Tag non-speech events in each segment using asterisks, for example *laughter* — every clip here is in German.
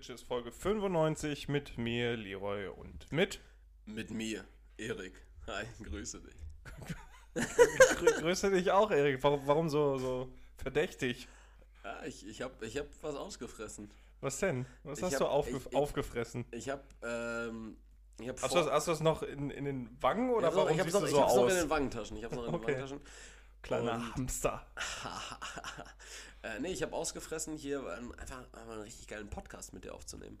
Bitches Folge 95 mit mir, Leroy und mit. Mit mir, Erik. Hi, *laughs* grüße dich. Grü grüße dich auch, Erik. Warum, warum so, so verdächtig? Ja, ich, ich habe ich hab was ausgefressen. Was denn? Was Ich hast hab- du aufge ich- ich- aufgefressen? Ich habe ähm, ich hab Hast du das, hast du das noch in, in den Wangen ich oder hab's warum noch, ich siehst noch, du ich so hab's noch aus? in den Wangentaschen. Ich hab's noch in den Okay. Wangentaschen. Kleiner Und- Hamster. *laughs* äh, nee, ich habe ausgefressen, hier einfach, einfach einen richtig geilen Podcast mit dir aufzunehmen.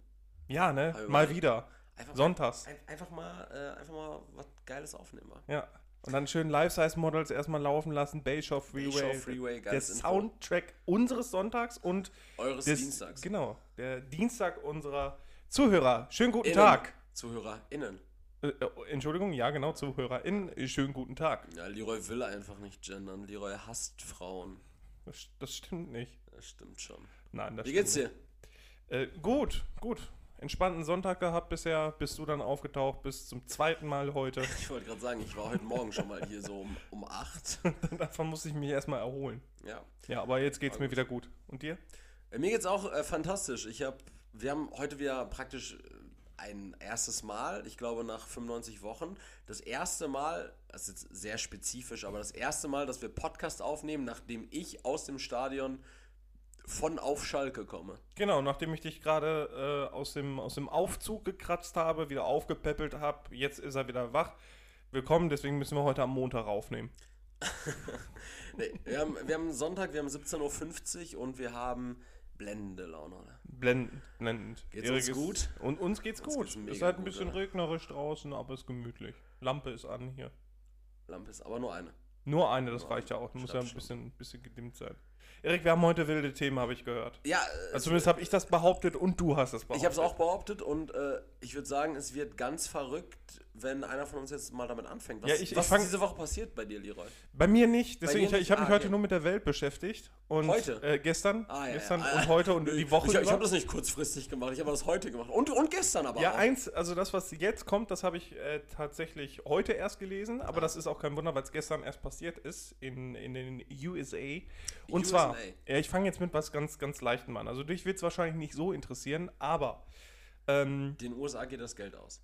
Ja, ne? Mal wieder. Einfach Sonntags. Ein, einfach mal, äh, einfach mal was Geiles aufnehmen. Ja. Und dann schön Life-Size-Models erstmal laufen lassen. Bayshore Freeway. Bayshore Freeway, der geiles Intro. Soundtrack unseres Sonntags und Eures des, Dienstags. Genau. Der Dienstag unserer Zuhörer. Schönen guten Innen. Tag. ZuhörerInnen. Äh, äh, Entschuldigung, ja, genau, ZuhörerInnen. Schönen guten Tag. Ja, Leroy will einfach nicht gendern. Leroy hasst Frauen. Das, das stimmt nicht. Das stimmt schon. Nein, das Wie geht's dir? Äh, gut, gut. Entspannten Sonntag gehabt bisher, bis du dann aufgetaucht bist, zum zweiten Mal heute. *laughs* Ich wollte gerade sagen, ich war heute Morgen schon mal hier so um, um 8. *laughs* Davon muss ich mich erstmal erholen. Ja. Ja, aber jetzt geht's mir wieder gut. Und dir? Äh, Mir geht's auch äh, fantastisch. Ich habe, wir haben heute wieder praktisch äh, ein erstes Mal, ich glaube nach 95 Wochen, das erste Mal, das ist jetzt sehr spezifisch, aber das erste Mal, dass wir Podcast aufnehmen, nachdem ich aus dem Stadion von auf Schalke komme. Genau, nachdem ich dich gerade äh, aus, dem, aus dem Aufzug gekratzt habe, wieder aufgepäppelt habe, jetzt ist er wieder wach. Willkommen, deswegen müssen wir heute am Montag aufnehmen. *laughs* Nee, wir, haben, wir haben Sonntag, wir haben 17.50 Uhr und wir haben blendende Laune. Oder? Blendend, blendend. Geht's Erik uns ist- gut? Und uns geht's Uns gut. geht's es ist halt ein gut, bisschen oder? regnerisch draußen, aber es ist gemütlich. Lampe ist an hier. Lampe ist aber nur eine. Nur eine, das Ja, reicht ja auch. Muss ja ein bisschen, bisschen gedimmt sein. Erik, wir haben heute wilde Themen, habe ich gehört. Ja, Also zumindest habe ich das behauptet und du hast das behauptet. Ich habe es auch behauptet und äh, ich würde sagen, es wird ganz verrückt, wenn einer von uns jetzt mal damit anfängt. Was, Ja, ich- ich was fang- ist diese Woche passiert bei dir, Leroy? Bei mir nicht, deswegen dir ich, ich habe mich Ah, heute okay. nur mit der Welt beschäftigt. Und, Heute? Äh, gestern, Ah, ja, gestern ja. und heute und die Woche Ich, ich habe das nicht kurzfristig gemacht, ich habe das heute gemacht. Und, und gestern aber Ja, auch. eins, also das, was jetzt kommt, das habe ich äh, tatsächlich heute erst gelesen, aber das ist auch kein Wunder, weil es gestern erst passiert ist in, in den USA. Und zwar, ja, ich fange jetzt mit was ganz, ganz Leichtem an. Also dich wird es wahrscheinlich nicht so interessieren, aber ähm, Den USA geht das Geld aus.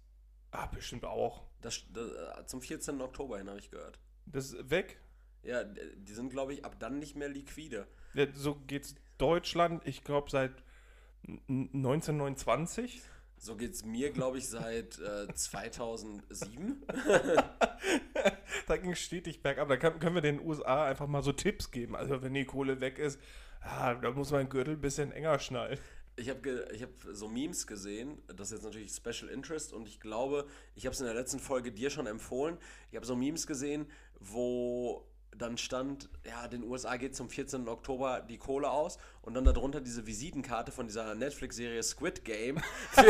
ah, bestimmt auch. Das, das, zum 14. Oktober hin habe ich gehört. Das ist weg. Ja, die sind, glaube ich, ab dann nicht mehr liquide. Ja, so geht's Deutschland, ich glaube, seit n- 1929. So geht es mir, glaube ich, seit äh, 2007. *laughs* da ging es stetig bergab. Da kann, können wir den USA einfach mal so Tipps geben. Also wenn die Kohle weg ist, ah, da muss man den Gürtel ein bisschen enger schnallen. Ich habe ich hab so Memes gesehen, das ist jetzt natürlich Special Interest und ich glaube, ich habe es in der letzten Folge dir schon empfohlen. Ich habe so Memes gesehen, wo dann stand, ja, den USA geht zum 14. Oktober die Kohle aus und dann darunter diese Visitenkarte von dieser Netflix-Serie Squid Game. *laughs*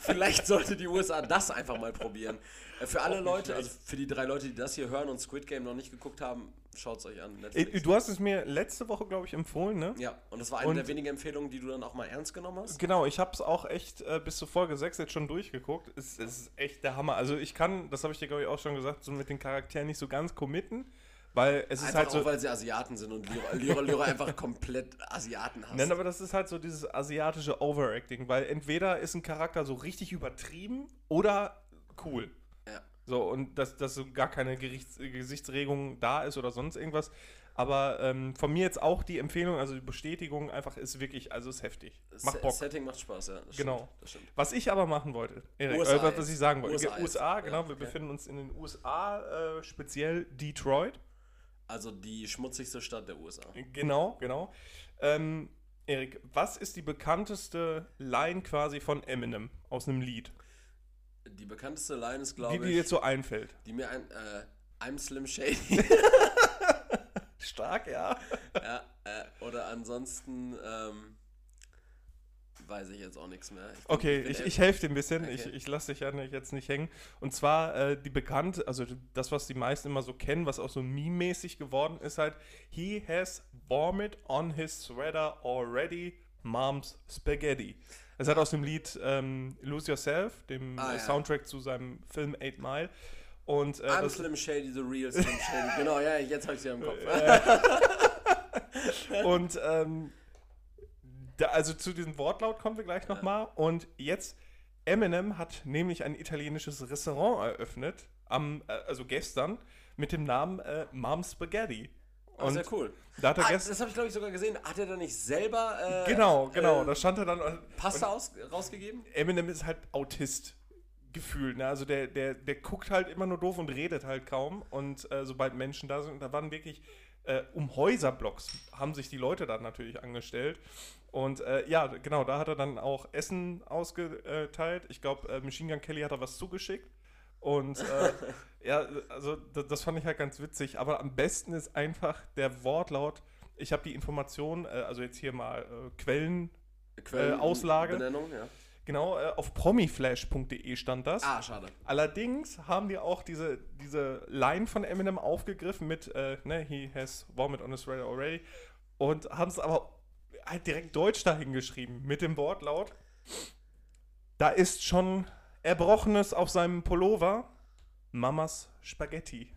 Vielleicht sollte die USA das einfach mal probieren. Äh, Für alle Leute, also für die drei Leute, die das hier hören und Squid Game noch nicht geguckt haben, schaut es euch an. Äh, Netflix. Du hast es mir letzte Woche, glaube ich, empfohlen, ne? Ja, und das war eine Und- der wenigen Empfehlungen, die du dann auch mal ernst genommen hast. Genau, ich habe es auch echt äh, bis zur Folge 6 jetzt schon durchgeguckt. Es, es ist echt der Hammer. Also ich kann, das habe ich dir, glaube ich, auch schon gesagt, so mit den Charakteren nicht so ganz committen, weil es ist Einfach halt auch, so... weil sie Asiaten sind und Lyra, Lyra, einfach komplett Asiaten hasst. Nein, aber das ist halt so dieses asiatische Overacting, weil entweder ist ein Charakter so richtig übertrieben oder cool. ja. So, und dass, dass so gar keine Gerichts Gesichtsregung da ist oder sonst irgendwas. Aber ähm, von mir jetzt auch die Empfehlung, also die Bestätigung einfach ist wirklich, also ist heftig. Macht Bock. Setting macht Spaß, ja. Das Genau. Stimmt, das stimmt. Was ich aber machen wollte, Erik, USA äh, was ich sagen wollte, USA USA, genau, Ja, wir okay. befinden uns in den USA, äh, speziell Detroit. Also die schmutzigste Stadt der USA. Genau, genau. Ähm, Erik, was ist die bekannteste Line quasi von Eminem aus einem Lied? Die bekannteste Line ist, Die glaube dir ich, jetzt so einfällt. die mir ein, äh, I'm Slim Shady. *laughs* Stark, ja. ja, äh, oder ansonsten, ähm, weiß ich jetzt auch nichts mehr. bin- Okay, ich, ich helfe dir ein bisschen. Okay. Ich, ich lasse dich ja jetzt nicht hängen. Und zwar äh, die bekannt, also das, was die meisten immer so kennen, was auch so meme-mäßig geworden ist, halt, he has vomit on his sweater already, mom's spaghetti. Es hat aus dem Lied ähm, Lose Yourself, dem Ah, äh, ja. Soundtrack zu seinem Film Eight Mile. Und äh, I'm Slim Shady, the real Slim Shady. *laughs* genau, ja, jetzt habe ich sie im Kopf. *laughs* und ähm, Da, also zu diesem Wortlaut kommen wir gleich nochmal. Und jetzt, Eminem hat nämlich ein italienisches Restaurant eröffnet, am, äh, also gestern, mit dem Namen äh, Mom Spaghetti. Ah, sehr cool. Da hat er Ah, das habe ich, glaube ich, sogar gesehen. Hat er da nicht selber äh, genau, genau, äh, da stand er dann. Pasta aus, rausgegeben? Eminem ist halt Autist gefühlt. Ne? Also der, der, der guckt halt immer nur doof und redet halt kaum. Und äh, sobald Menschen da sind, da waren wirklich äh, um Häuserblocks haben sich die Leute dann natürlich angestellt. Und äh, ja, genau, da hat er dann auch Essen ausgeteilt. Ich glaube, äh, Machine Gun Kelly hat da was zugeschickt. Und äh, *laughs* ja, also das, fand ich halt ganz witzig. Aber am besten ist einfach der Wortlaut. Ich habe die Information, äh, also jetzt hier mal äh, Quellen, Quellen- Auslage. Benennung, ja. Genau, äh, auf promiflash.de stand das. Ah, schade. Allerdings haben die auch diese, diese Line von Eminem aufgegriffen mit, äh, ne, he has vomit on his radar already und haben es aber halt direkt Deutsch dahin geschrieben mit dem Wortlaut. Da ist schon Erbrochenes auf seinem Pullover, Mamas Spaghetti.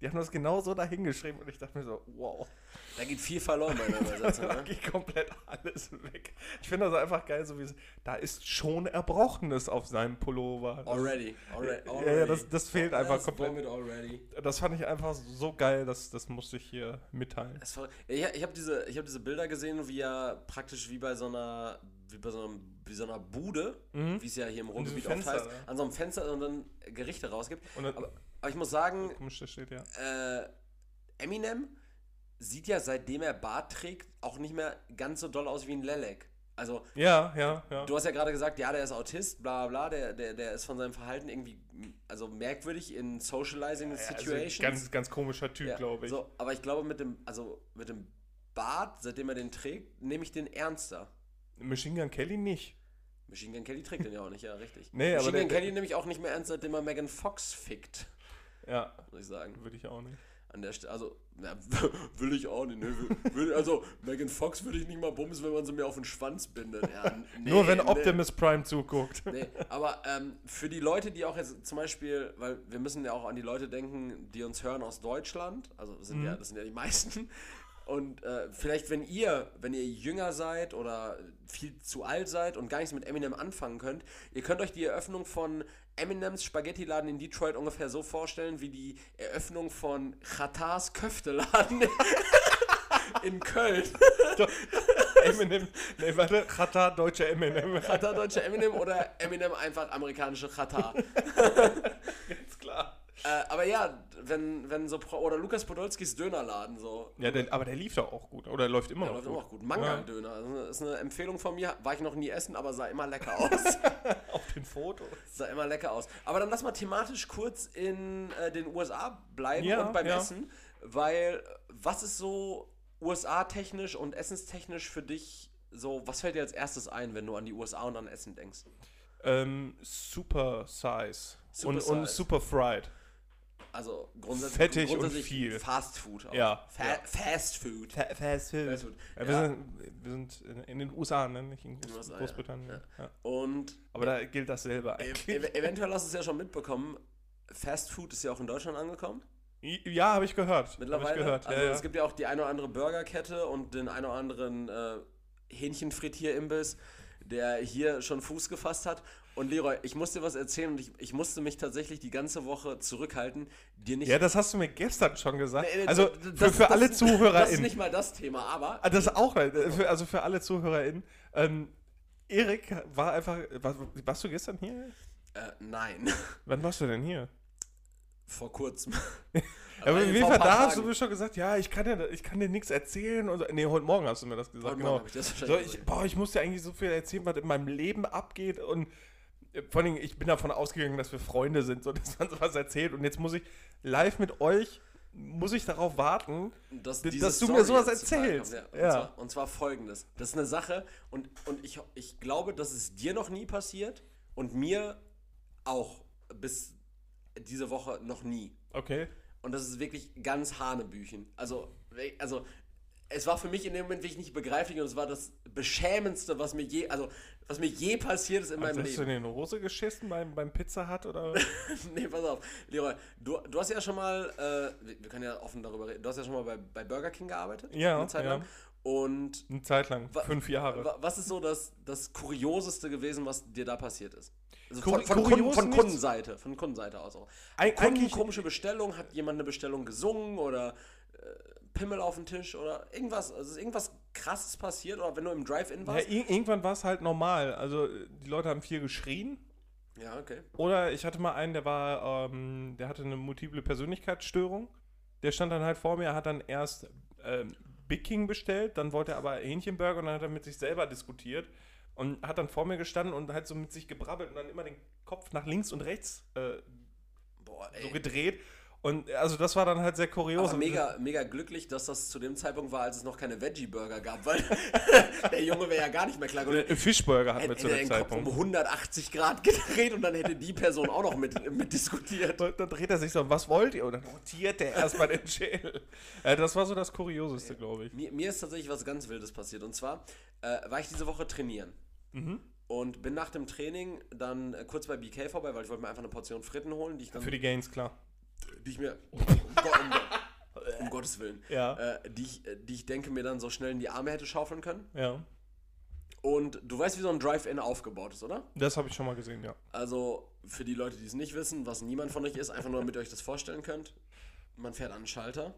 Die haben das genauso dahin geschrieben und ich dachte mir so, wow. Da geht viel verloren bei der *laughs* Übersetzung. Da ne? geht komplett alles weg. Ich finde das einfach geil, so wie es, da ist schon Erbrochenes auf seinem Pullover. Already. already, Ja, already. ja, das- das fehlt einfach That's komplett. already. Das fand ich einfach so geil, das, das musste ich hier mitteilen. War, ich ich habe diese, ich hab diese Bilder gesehen, wie er praktisch wie bei so einer, wie bei so, einem, wie so einer Bude, wie es ja hier im Ruhrgebiet oft heißt, ja. an so einem Fenster und dann Gerichte rausgibt. Und dann- aber, aber ich muss sagen, Komisch, steht ja. äh, Eminem sieht ja seitdem er Bart trägt auch nicht mehr ganz so doll aus wie ein Lelek. Also Ja, ja, ja. Du hast ja gerade gesagt, ja, der ist Autist, bla bla, bla, der, der, der ist von seinem Verhalten irgendwie also merkwürdig in Socializing Ja, also Situations. ganz, ganz komischer Typ, Ja, glaube ich. So, aber ich glaube, mit dem, also mit dem Bart, seitdem er den trägt, nehme ich den ernster. Machine Gun Kelly nicht. Machine Gun Kelly trägt den ja auch nicht, ja, richtig. Nee, aber Machine der- Gun Kelly nehme ich auch nicht mehr ernst, seitdem er Megan Fox fickt, Ja, muss ich sagen. würde ich auch nicht. An der Stelle, also, na, *laughs* will ich auch nicht. Ne? Will, also, Megan Fox würde ich nicht mal bumsen, wenn man sie mir auf den Schwanz bindet. Ja, *laughs* nee, Nur wenn nee. Optimus Prime zuguckt. Nee, aber ähm, für die Leute, die auch jetzt zum Beispiel, weil wir müssen ja auch an die Leute denken, die uns hören aus Deutschland, also sind Mhm. ja, das sind ja die meisten. Und äh, vielleicht, wenn ihr, wenn ihr jünger seid oder viel zu alt seid und gar nichts mit Eminem anfangen könnt, ihr könnt euch die Eröffnung von Eminems Spaghetti-Laden in Detroit ungefähr so vorstellen wie die Eröffnung von Chatars Köfteladen *laughs* in Köln. Eminem. Nee, warte, Chata, deutscher Eminem. Chatar deutscher Eminem oder Eminem einfach amerikanische Chatar. *laughs* Äh, aber ja, wenn, wenn so, Pro oder Lukas Podolskis Dönerladen so. Ja, der, aber der lief doch auch gut. Oder läuft immer Der noch läuft gut. immer auch gut. Manga-Döner. Also, Das ist eine Empfehlung von mir. War ich noch nie essen, aber sah immer lecker aus. *laughs* Auf den Fotos. sah immer lecker aus. Aber dann lass mal thematisch kurz in äh, den USA bleiben Ja, und beim ja. Essen. Weil, was ist so USA-technisch und essenstechnisch für dich so, was fällt dir als erstes ein, wenn du an die USA und an Essen denkst? Ähm, super Size. Super und, und Size. super Fried. Also grundsätzlich, Fettig und grundsätzlich viel. Fast Food. Auch. Ja, Fa ja. Fast Food. Fast Fast Food. Food. Ja, wir, Ja. Sind, wir sind in, in den USA, ne? nicht in Groß, ja. Großbritannien. Und Aber da gilt dasselbe ev eigentlich. ev eventuell hast du es ja schon mitbekommen, Fast Food ist ja auch in Deutschland angekommen. Ja, habe ich gehört. Mittlerweile. Ich gehört. Also es gibt ja auch die eine oder andere Burgerkette und den einen oder anderen äh, Hähnchenfrittier-Imbiss, der hier schon Fuß gefasst hat. Und Leroy, ich muss dir was erzählen und ich, ich musste mich tatsächlich die ganze Woche zurückhalten, dir nicht. ja, das hast du mir gestern schon gesagt. Also das- für, das- für das- alle Das ist ZuhörerInnen. nicht mal das Thema, aber Ah, Das auch, äh, also für alle ZuhörerInnen. Ähm, Erik war einfach. War, warst du gestern hier? äh, nein. *laughs* Wann warst du denn hier? Vor kurzem. *laughs* Ja, aber jeden Fall, paar da hast du mir schon gesagt, ja, ich kann dir, ich kann dir nichts erzählen. Und, so. nee, heute Morgen hast du mir das gesagt. Heute genau. Ich das so, ich, boah, ich muss dir eigentlich so viel erzählen, was in meinem Leben abgeht. Und vor allem, ich bin davon ausgegangen, dass wir Freunde sind, so *laughs* dass man sowas erzählt. Und jetzt muss ich live mit euch, muss ich darauf warten. dass, dass du mir Story sowas jetzt zutage erzählst. Ja. Und, Ja. Zwar, und zwar folgendes. Das ist eine Sache und, und ich, ich glaube, dass es dir noch nie passiert und mir auch bis diese Woche noch nie. Okay. Und das ist wirklich ganz Hanebüchen. Also, also es war für mich in dem Moment wirklich nicht begreiflich und es war das Beschämendste, was mir je, also was mir je passiert ist in meinem Hast du Leben. in die Hose geschissen beim, beim Pizza Hut oder? *laughs* nee, pass auf. Leroy, du, du hast ja schon mal, äh, wir, können ja offen darüber reden, du hast ja schon mal bei, bei Burger King gearbeitet. Ja, eine Zeit ja. lang. Und Eine Zeit lang, fünf Jahre. wa- was ist so das, das Kurioseste gewesen, was dir da passiert ist? Also von, von, Kunden, von. Kundenseite, von Kundenseite aus auch. Eig- Kunden, komische Bestellung, hat jemand eine Bestellung gesungen oder äh, Pimmel auf den Tisch oder irgendwas, also ist irgendwas krasses passiert oder wenn du im Drive-In Ja, warst? ir- irgendwann war es halt normal. Also die Leute haben viel geschrien. Ja, okay. Oder ich hatte mal einen, der war, ähm, der hatte eine multiple Persönlichkeitsstörung. Der stand dann halt vor mir, hat dann erst ähm, Big King bestellt, dann wollte er aber Hähnchenburger und dann hat er mit sich selber diskutiert und hat dann vor mir gestanden und halt so mit sich gebrabbelt und dann immer den Kopf nach links und rechts äh, Boah, so gedreht. Und also das war dann halt sehr kurios. Aber mega, mega glücklich, dass das zu dem Zeitpunkt war, als es noch keine Veggie-Burger gab, weil *laughs* der Junge wäre ja gar nicht mehr klar geworden. Äh, Fischburger hatten wir zu dem den Kopf um Zeitpunkt. 180 Grad *laughs* gedreht und dann hätte die Person auch noch mit, mit diskutiert. Und dann dreht er sich so, was wollt ihr? Und dann rotiert er erstmal den Schädel. Äh, das war so das Kurioseste, glaube ich. Mir, mir ist tatsächlich was ganz Wildes passiert. Und zwar äh, war ich diese Woche trainieren. Mhm. Und bin nach dem Training dann äh, kurz bei BK vorbei, weil ich wollte mir einfach eine Portion Fritten holen, die ich dann. Für die Gains, klar. Die ich mir. Um, um, um *laughs* Gottes Willen. Ja. Äh, die, ich, äh, die ich denke mir dann so schnell in die Arme hätte schaufeln können. Ja. Und du weißt, wie so ein Drive-In aufgebaut ist, oder? Das habe ich schon mal gesehen, ja. Also für die Leute, die es nicht wissen, was niemand von euch ist, einfach nur damit ihr euch das vorstellen könnt. Man fährt an einen Schalter,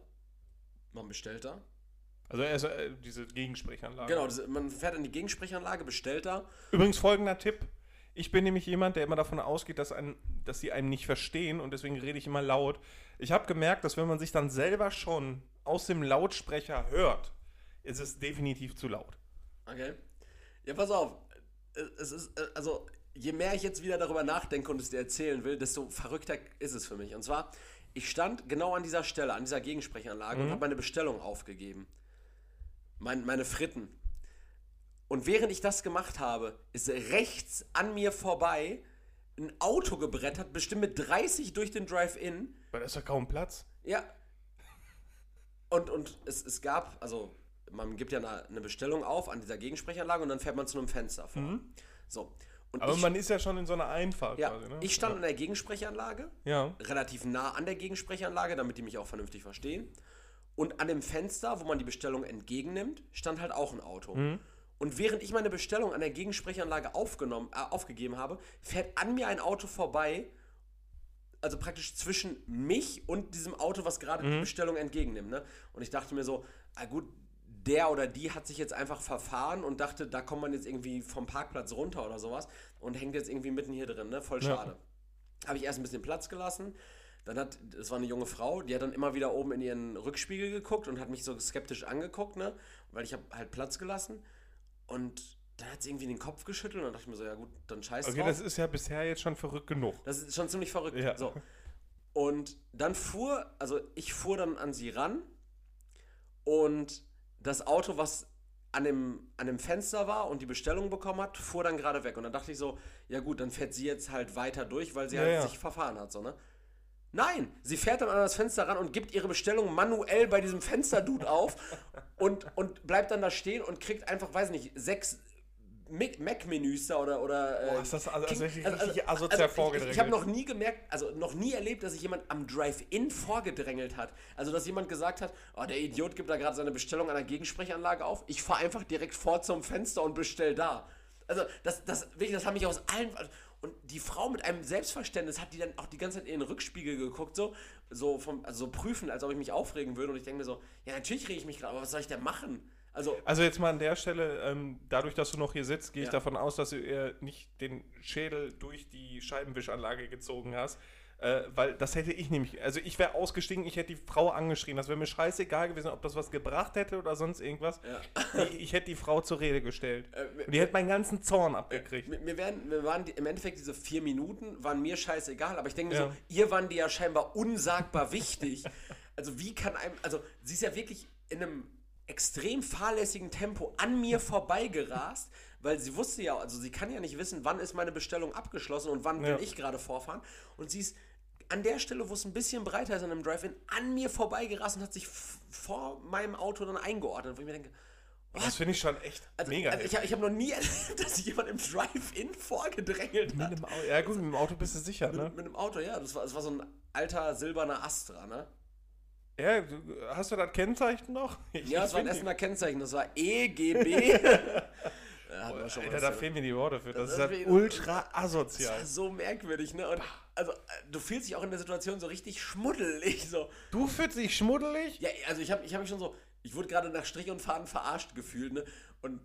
man bestellt da. Also erst äh, diese Gegensprechanlage. Genau, man fährt an die Gegensprechanlage, bestellt da. Übrigens folgender Tipp. Ich bin nämlich jemand, der immer davon ausgeht, dass, ein, dass sie einen nicht verstehen und deswegen rede ich immer laut. Ich habe gemerkt, dass wenn man sich dann selber schon aus dem Lautsprecher hört, ist es definitiv zu laut. Okay. Ja, pass auf. Es ist, also, je mehr ich jetzt wieder darüber nachdenke und es dir erzählen will, desto verrückter ist es für mich. Und zwar, ich stand genau an dieser Stelle, an dieser Gegensprechanlage und habe meine Bestellung aufgegeben. Mein, meine Fritten. Und während ich das gemacht habe, ist rechts an mir vorbei ein Auto gebrettert, bestimmt mit 30 durch den Drive-In. Weil da ist ja kaum Platz. Ja. Und, und es, es gab, also man gibt ja eine, eine Bestellung auf an dieser Gegensprechanlage und dann fährt man zu einem Fenster vor. So. Und Aber ich, man ist ja schon in so einer Einfahrt ja, quasi, ne? ich stand an der Gegensprechanlage, Ja. relativ nah an der Gegensprechanlage, damit die mich auch vernünftig verstehen. Und an dem Fenster, wo man die Bestellung entgegennimmt, stand halt auch ein Auto. Und während ich meine Bestellung an der Gegensprechanlage aufgenommen, äh, aufgegeben habe, fährt an mir ein Auto vorbei, also praktisch zwischen mich und diesem Auto, was gerade die Bestellung entgegennimmt. Ne? Und ich dachte mir so, ah gut, der oder die hat sich jetzt einfach verfahren und dachte, da kommt man jetzt irgendwie vom Parkplatz runter oder sowas und hängt jetzt irgendwie mitten hier drin, ne? Voll Ja. schade. Habe ich erst ein bisschen Platz gelassen. Dann hat, das war eine junge Frau, die hat dann immer wieder oben in ihren Rückspiegel geguckt und hat mich so skeptisch angeguckt, ne? Weil ich habe halt Platz gelassen. Und dann hat sie irgendwie den Kopf geschüttelt und dann dachte ich mir so, ja gut, dann scheiß Okay, drauf. das ist ja bisher jetzt schon verrückt genug. Das ist schon ziemlich verrückt. Ja. So. Und dann fuhr, also ich fuhr dann an sie ran und das Auto, was an dem, an dem Fenster war und die Bestellung bekommen hat, fuhr dann gerade weg. Und dann dachte ich so, ja gut, dann fährt sie jetzt halt weiter durch, weil sie Ja, halt ja. sich verfahren hat, so, ne? Nein, sie fährt dann an das Fenster ran und gibt ihre Bestellung manuell bei diesem Fensterdude auf und, und bleibt dann da stehen und kriegt einfach, weiß nicht, sechs Mac- Mac-Menüs da oder. oder äh, Boah, ist das also- also King- richtig asozial ich, ich vorgedrängelt. habe noch nie gemerkt, also noch nie erlebt, dass sich jemand am Drive-In vorgedrängelt hat. Also, dass jemand gesagt hat, oh, der Idiot gibt da gerade seine Bestellung an der Gegensprechanlage auf. Ich fahre einfach direkt vor zum Fenster und bestell da. Also, das, das, wirklich, das haben mich aus allen. Und die Frau mit einem Selbstverständnis hat die dann auch die ganze Zeit in den Rückspiegel geguckt, so, so, vom, also so prüfen, als ob ich mich aufregen würde. Und ich denke mir so, ja, natürlich rege ich mich gerade, aber was soll ich denn machen? Also, Also jetzt mal an der Stelle, ähm, dadurch, dass du noch hier sitzt, gehe ich Ja. davon aus, dass du eher nicht den Schädel durch die Scheibenwischanlage gezogen hast. Äh, weil das hätte ich nämlich, also ich wäre ausgestiegen, ich hätte die Frau angeschrien. Das wäre mir scheißegal gewesen, ob das was gebracht hätte oder sonst irgendwas. Ich, ich hätte die Frau zur Rede gestellt. Äh, Und die hätte meinen ganzen Zorn abgekriegt. Mir, mir, werden, mir waren die, im Endeffekt diese vier Minuten, waren mir scheißegal, aber ich denke mir Ja. so, ihr waren die ja scheinbar unsagbar wichtig. Also wie kann einem, also sie ist ja wirklich in einem extrem fahrlässigen Tempo an mir vorbeigerast, weil sie wusste ja, also sie kann ja nicht wissen, wann ist meine Bestellung abgeschlossen und wann Ja. will ich gerade vorfahren. Und sie ist an der Stelle, wo es ein bisschen breiter ist an einem Drive-In, an mir vorbeigerast und hat sich vor meinem Auto dann eingeordnet, wo ich mir denke, Das finde ich schon echt also, mega. also ich, ich habe noch nie erlebt, *laughs* dass sich jemand im Drive-In vorgedrängelt mit hat. einem Au- ja gut, mit dem Auto bist du sicher, ne? Mit, mit einem Auto, ja. Das war, das war so ein alter silberner Astra, ne? Ja, du- hast du das Kennzeichen noch? Ich- *laughs* Ja, es war ein Essener Kennzeichen, das war EGB. *laughs* schon mal Alter, das da fehlen mir die Worte für. Das, Das ist halt ultra Das asozial. war so merkwürdig, ne? Und also, äh, du fühlst dich auch in der Situation so richtig schmuddelig. So. Du fühlst dich schmuddelig? Ja, also ich habe ich hab mich schon so, ich wurde gerade nach Strich und Faden verarscht gefühlt, ne? Und,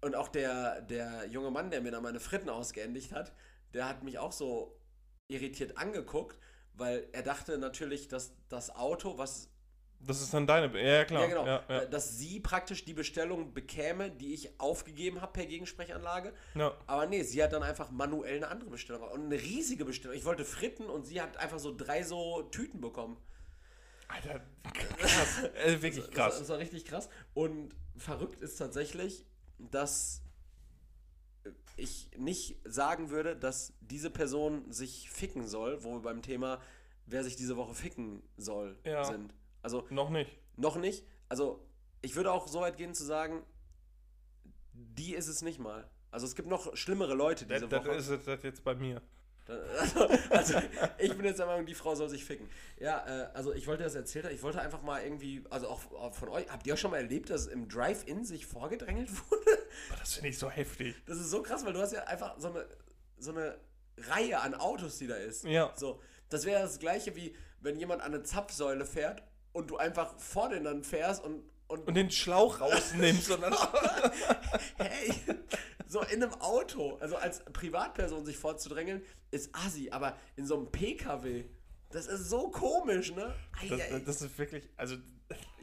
und auch der, der junge Mann, der mir da meine Fritten ausgeendigt hat, der hat mich auch so irritiert angeguckt, weil er dachte natürlich, dass das Auto, was Das ist dann deine. Ja, klar. Ja, genau. Ja, ja. äh, Dass sie praktisch die Bestellung bekäme, die ich aufgegeben habe per Gegensprechanlage. Ja. Aber nee, sie hat dann einfach manuell eine andere Bestellung. Und eine riesige Bestellung. Ich wollte Fritten und sie hat einfach so drei so Tüten bekommen. Alter, krass. *laughs* äh, wirklich Das, krass. das war richtig krass. Und verrückt ist tatsächlich, dass ich nicht sagen würde, dass diese Person sich ficken soll, wo wir beim Thema, wer sich diese Woche ficken soll, Ja. sind. Also Noch nicht. noch nicht. Also, ich würde auch so weit gehen zu sagen, die ist es nicht mal. Also, es gibt noch schlimmere Leute Das, diese das Woche. ist es das jetzt bei mir. *laughs* Also, also, ich bin jetzt der Meinung, die Frau soll sich ficken. Ja, äh, also ich wollte das erzählt haben. Ich wollte einfach mal irgendwie, also auch, von euch, habt ihr auch schon mal erlebt, dass im Drive-In sich vorgedrängelt *laughs* wurde? Aber das finde ich so heftig. Das ist so krass, weil du hast ja einfach so eine, so eine Reihe an Autos, die da ist. Ja. So, das wäre das gleiche wie, wenn jemand an eine Zapfsäule fährt und du einfach vor den dann fährst und, und, Und den Schlauch rausnimmst und dann. *laughs* hey, so in einem Auto, also als Privatperson sich vorzudrängeln, ist assi, aber in so einem PKW, das ist so komisch, ne? Ei, Das, ei, das ist wirklich. Also.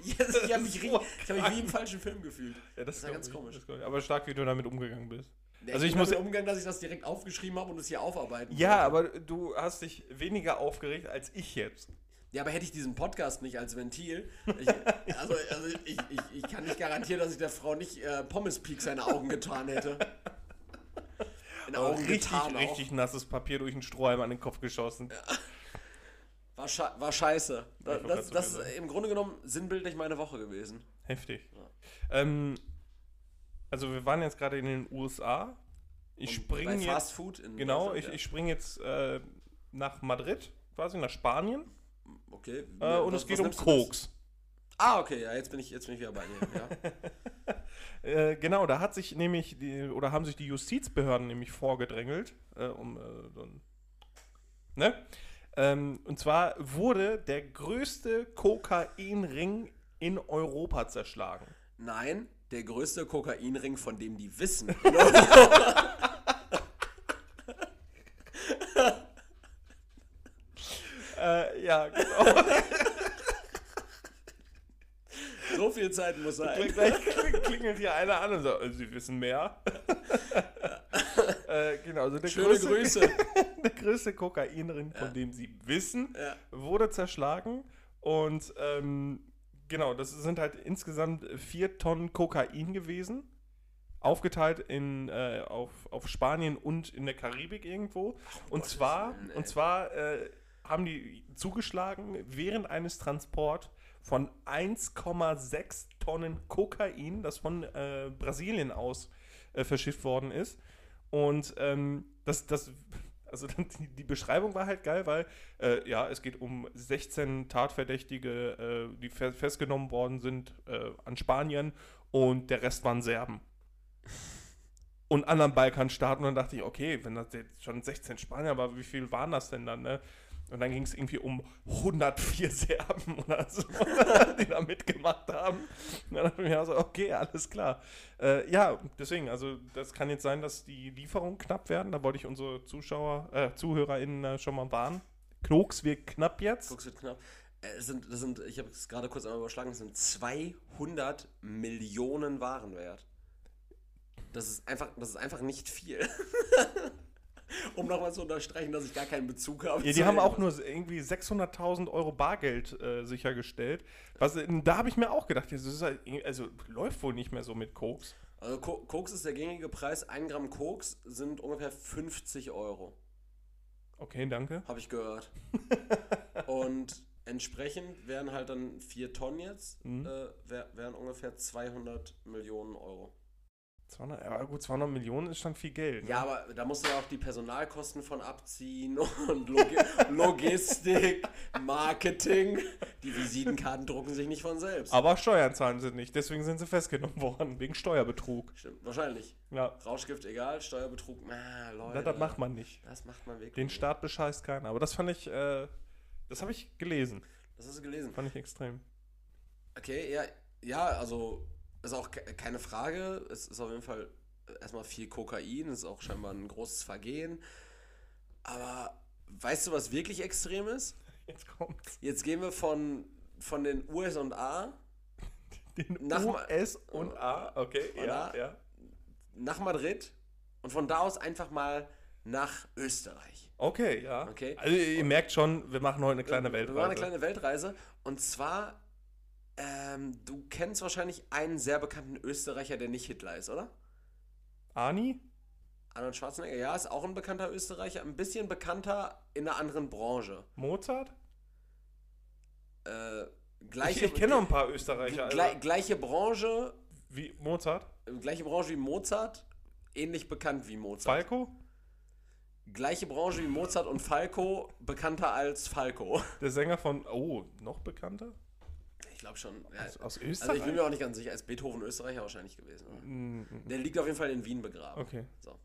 Ich habe mich, *laughs* so ich hab mich wie im falschen Film gefühlt. Ja, das, Das war glaub ganz ich, komisch. ich. Aber stark, wie du damit umgegangen bist. Ja, Also ich bin muss- umgegangen, dass ich das direkt aufgeschrieben habe und es hier aufarbeiten Ja, wollte. aber du hast dich weniger aufgeregt als ich jetzt. Ja, aber hätte ich diesen Podcast nicht als Ventil, ich, *laughs* also, also ich, ich, ich kann nicht garantieren, dass ich der Frau nicht äh, Pommes-Peak seine Augen getan hätte. *laughs* In Augen richtig, getan auch. richtig nasses Papier durch einen Strohhalm an den Kopf geschossen. War, sche war scheiße. Da, das grad das so ist im Grunde genommen sinnbildlich meine Woche gewesen. Heftig. Ähm, also wir waren jetzt gerade in den USA. Ich springe jetzt. Fast Food in Genau, ich, ja. ich springe jetzt äh, nach Madrid, quasi nach Spanien. Okay. Äh, und was- es geht um? Koks. Ah, okay, ja, jetzt bin ich, jetzt bin ich wieder bei dir. Ja. *laughs* Äh, genau, da hat sich nämlich die, oder haben sich die Justizbehörden nämlich vorgedrängelt, äh, um äh, so ein, ne? Ähm, und zwar wurde der größte Kokainring in Europa zerschlagen. Nein, der größte Kokainring, von dem die wissen. *laughs* Äh, ja, genau. *laughs* so viel Zeit muss sein. Gleich klingelt hier einer an und sagt, äh, Sie wissen mehr. *laughs* äh, genau, also der Schöne größte, Grüße. *laughs* der größte Kokainring, von dem Sie wissen, Ja. wurde zerschlagen. Und ähm, genau, das sind halt insgesamt vier Tonnen Kokain gewesen. Aufgeteilt in, äh, auf, auf Spanien und in der Karibik irgendwo. und zwar, Willen, ey. und zwar äh, haben die zugeschlagen während eines Transport von 1,6 Tonnen Kokain, das von äh, Brasilien aus äh, verschifft worden ist. Und ähm, das, das, *laughs* also die, die Beschreibung war halt geil, weil äh, ja, es geht um 16 Tatverdächtige, äh, die fe festgenommen worden sind äh, an Spanien und der Rest waren Serben. Und anderen Balkanstaaten. Und dann dachte ich, okay, wenn das jetzt schon 16 Spanier war, wie viel waren das denn dann, ne? Und dann ging es irgendwie um 104 Serben *laughs* oder so, *laughs* die da mitgemacht haben. Und dann dachte ich mir also, okay, alles klar. Äh, ja, deswegen, also das kann jetzt sein, dass die Lieferungen knapp werden. Da wollte ich unsere Zuschauer, äh, ZuhörerInnen äh, schon mal warnen. Knoks wird knapp jetzt. Guck's wird knapp. Äh, Es sind, das sind, ich habe es gerade kurz einmal überschlagen, es sind 200 Millionen Warenwert. Das ist einfach, das ist einfach nicht viel. *laughs* *laughs* um nochmal zu unterstreichen, dass ich gar keinen Bezug habe. Ja, die haben auch nur irgendwie 600.000 Euro Bargeld äh, sichergestellt. Was, äh, da habe ich mir auch gedacht, halt, also läuft wohl nicht mehr so mit Koks. Also Ko- Koks ist der gängige Preis. Ein Gramm Koks sind ungefähr 50 Euro. Okay, danke. Habe ich gehört. *laughs* Und entsprechend wären halt dann 4 Tonnen jetzt, Mhm. äh, wär, wären ungefähr 200 Millionen Euro. 200, ja gut, 200 Millionen ist schon viel Geld. Ne? Ja, aber da musst du ja auch die Personalkosten von abziehen *laughs* und Logi Logistik, Marketing. Die Visitenkarten drucken sich nicht von selbst. Aber Steuern zahlen sie nicht, deswegen sind sie festgenommen worden, wegen Steuerbetrug. Stimmt, wahrscheinlich. Ja, Rauschgift egal, Steuerbetrug, ah, Leute. das, das macht man nicht. Das macht man wirklich. Den nicht. Staat bescheißt keiner. Aber das fand ich, äh, das habe ich gelesen. Das hast du gelesen. Fand ich extrem. Okay, ja, ja, also ist auch ke- keine Frage. Es ist auf jeden Fall erstmal viel Kokain, ist auch scheinbar ein großes Vergehen. Aber weißt du, was wirklich extrem ist? *laughs* Jetzt kommt's. Jetzt gehen wir von, von den USA *laughs* Den Nach Ma- US und A, okay, ja, Oder? ja. nach Madrid und von da aus einfach mal nach Österreich. Okay, ja. Okay. Also ihr merkt schon, wir machen heute eine kleine Wir Weltreise. machen eine kleine Weltreise. Und zwar, ähm, du kennst wahrscheinlich einen sehr bekannten Österreicher, der nicht Hitler ist, oder? Ani? Arnold Schwarzenegger, ja, ist auch ein bekannter Österreicher, ein bisschen bekannter in einer anderen Branche. Mozart? Äh, Ich, gleiche, ich kenne noch ein paar Österreicher. gle Also, gleiche Branche, wie Mozart? äh, gleiche Branche wie Mozart, ähnlich bekannt wie Mozart. Falco? Gleiche Branche wie Mozart und Falco, bekannter als Falco. Der Sänger von. Oh, noch bekannter? Ich glaube schon. Ja. Aus, aus Also Österreich? ich bin mir auch nicht ganz sicher, ist Beethoven Österreicher wahrscheinlich gewesen. Oder? Mm, Der liegt auf jeden Fall in Wien begraben. Okay. So.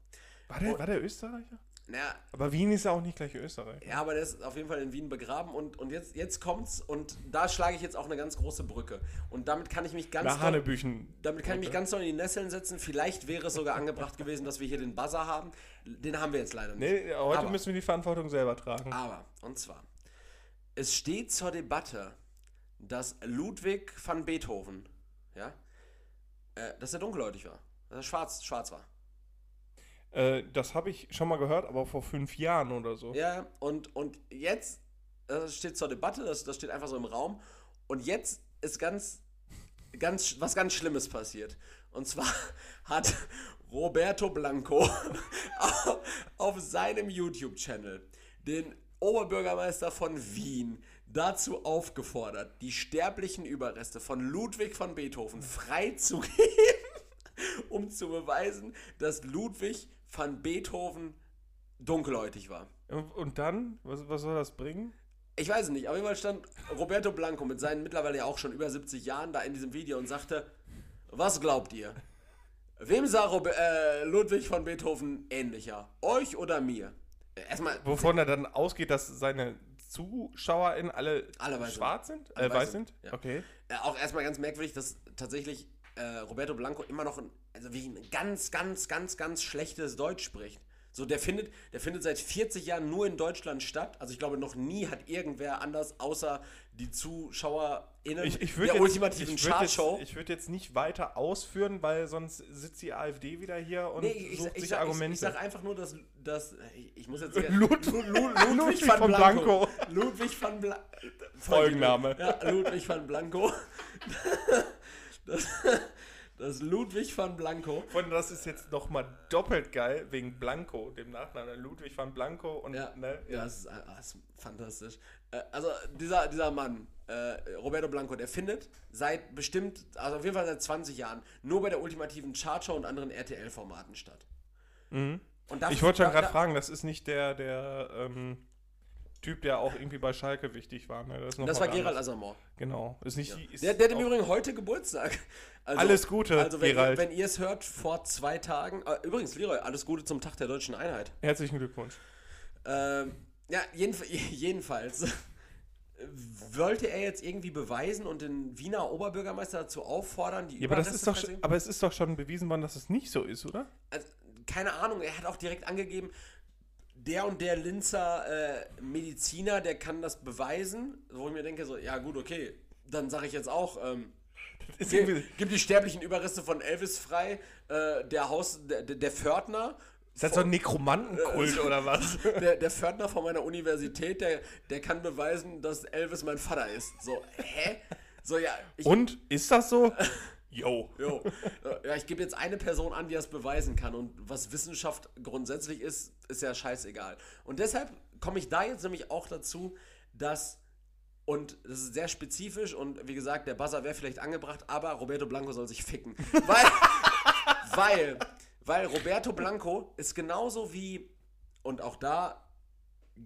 War der, war der Österreicher? Naja, Aber Wien ist ja auch nicht gleich Österreich. ja, aber der ist auf jeden Fall in Wien begraben und, und jetzt, jetzt kommt's und da schlage ich jetzt auch eine ganz große Brücke. Und damit kann ich mich ganz Nach Hanebüchen. Damit kann ich mich ganz doll in die Nesseln setzen. Vielleicht wäre es sogar angebracht *laughs* gewesen, dass wir hier den Buzzer haben. Den haben wir jetzt leider nicht. Nee, heute Aber- müssen wir die Verantwortung selber tragen. Aber, und zwar, es steht zur Debatte, dass Ludwig van Beethoven, ja, äh, dass er dunkelhäutig war, dass er schwarz, schwarz war. Äh, das habe ich schon mal gehört, aber vor fünf Jahren oder so. Ja, und, und jetzt, das steht zur Debatte, das, das steht einfach so im Raum. Und jetzt ist ganz, ganz, was ganz Schlimmes passiert. Und zwar *laughs* hat Roberto Blanco *laughs* auf seinem YouTube-Channel den Oberbürgermeister von Wien dazu aufgefordert, die sterblichen Überreste von Ludwig van Beethoven freizugeben, *laughs* um zu beweisen, dass Ludwig van Beethoven dunkelhäutig war. Und- dann? Was, was soll das bringen? Ich weiß es nicht, auf jeden Fall stand Roberto Blanco mit seinen mittlerweile ja auch schon über 70 Jahren da in diesem Video und sagte, was glaubt ihr? Wem sah Robe äh, Ludwig von Beethoven ähnlicher? Euch oder mir? Erstmal, Wovon er dann ausgeht, dass seine ZuschauerInnen alle, Alle schwarz sind? Alle äh, weiß weiß sind, ja. Okay. äh, auch erstmal ganz merkwürdig, dass tatsächlich äh, Roberto Blanco immer noch ein, also wie ein ganz, ganz, ganz, ganz schlechtes Deutsch spricht. So, der findet, der findet seit 40 Jahren nur in Deutschland statt. Also ich glaube, noch nie hat irgendwer anders außer die ZuschauerInnen Ich, ich der jetzt, ultimativen ich würd jetzt, Chartshow. ich würd jetzt nicht weiter ausführen, weil sonst sitzt die AfD wieder hier und Nee, sucht ich, sich sag, Argumente. ich sag einfach nur, dass, dass ich, muss jetzt *laughs* Lud- Lu- Lu- Ludwig von Blanco. Ludwig van Blanco. Folgenname. Ja, Ludwig van Blanco. *laughs* Das, das Ludwig van Blanco. Und das ist jetzt nochmal doppelt geil, wegen Blanco, dem Nachnamen. Ludwig van Blanco und, Ja, ne? ja das, ist, ah, das ist fantastisch. Äh, Also dieser, dieser Mann, äh, Roberto Blanco, der findet seit bestimmt, also auf jeden Fall seit 20 Jahren, nur bei der ultimativen Chartshow und anderen RTL-Formaten statt. Mhm. Ich wollte schon gerade fragen, das ist nicht der, der ähm, Typ, der auch irgendwie bei Schalke wichtig war. Ne? Das, Das war Gerald anders. Asamoah. Genau. Ist nicht, ist Der, der hat im Übrigen heute Geburtstag. Also, Alles Gute, also wenn, Gerald. Ihr, wenn ihr es hört, vor zwei Tagen. Äh, übrigens, Leroy, alles Gute zum Tag der deutschen Einheit. Herzlichen Glückwunsch. Ähm, ja, jedenf *laughs* jedenfalls wollte er jetzt irgendwie beweisen und den Wiener Oberbürgermeister dazu auffordern, die Ja, aber, das ist doch, schon- aber es ist doch schon bewiesen worden, dass es nicht so ist, oder? also, keine Ahnung, er hat auch direkt angegeben, der und der Linzer äh, Mediziner, der kann das beweisen. Wo ich mir denke, so, ja gut, okay, dann sage ich jetzt auch, ähm, *laughs* irgendwie, Gib die sterblichen Überreste von Elvis frei. Äh, der Haus, der, der Pförtner. ist das so ein Nekromantenkult oder was? *laughs* Der, der Pförtner von meiner Universität, der, der kann beweisen, dass Elvis mein Vater ist. So, hä? So, ja, ich, Und ist das so? *laughs* Yo. jo, äh, ja, ich gebe jetzt eine Person an, die das beweisen kann. Und was Wissenschaft grundsätzlich ist, ist ja scheißegal. Und deshalb komme ich da jetzt nämlich auch dazu, dass, und das ist sehr spezifisch und wie gesagt, der Buzzer wäre vielleicht angebracht, aber Roberto Blanco soll sich ficken. Weil, *laughs* weil, weil Roberto Blanco ist genauso wie, und auch da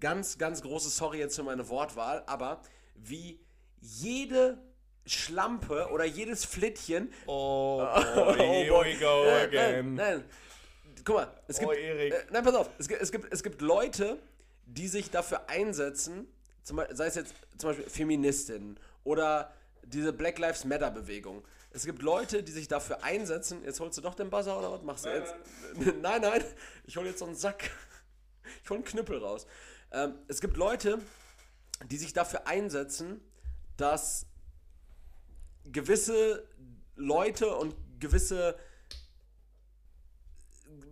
ganz, ganz große Sorry jetzt für meine Wortwahl, aber wie jede Schlampe oder jedes Flittchen. Oh, *laughs* boy, here we go Nein, again. Nein, nein. Guck mal, es gibt. Oh, Erik. Äh, nein, pass auf. Es gibt, es, gibt, es gibt Leute, die sich dafür einsetzen, zum sei es jetzt zum Beispiel Feministinnen oder diese Black Lives Matter Bewegung. Es gibt Leute, die sich dafür einsetzen. Jetzt holst du doch den Buzzer oder was machst du jetzt? *laughs* Nein, nein. Ich hol jetzt so einen Sack. Ich hol einen Knüppel raus. Ähm, es gibt Leute, die sich dafür einsetzen, dass gewisse Leute und gewisse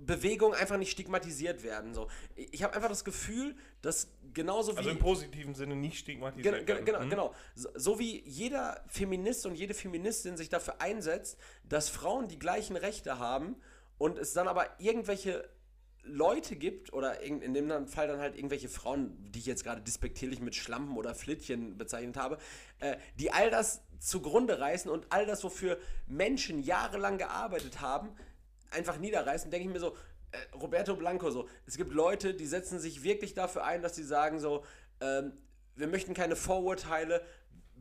Bewegungen einfach nicht stigmatisiert werden. So. Ich habe einfach das Gefühl, dass genauso wie. Also im positiven Sinne nicht stigmatisiert. Gen gen werden. genau, Mhm. genau. So, so wie jeder Feminist und jede Feministin sich dafür einsetzt, dass Frauen die gleichen Rechte haben und es dann aber irgendwelche Leute gibt, oder in, in dem Fall dann halt irgendwelche Frauen, die ich jetzt gerade despektierlich mit Schlampen oder Flittchen bezeichnet habe, äh, die all das zugrunde reißen und all das, wofür Menschen jahrelang gearbeitet haben, einfach niederreißen, denke ich mir so, äh, Roberto Blanco so, es gibt Leute, die setzen sich wirklich dafür ein, dass sie sagen so, ähm, wir möchten keine Vorurteile,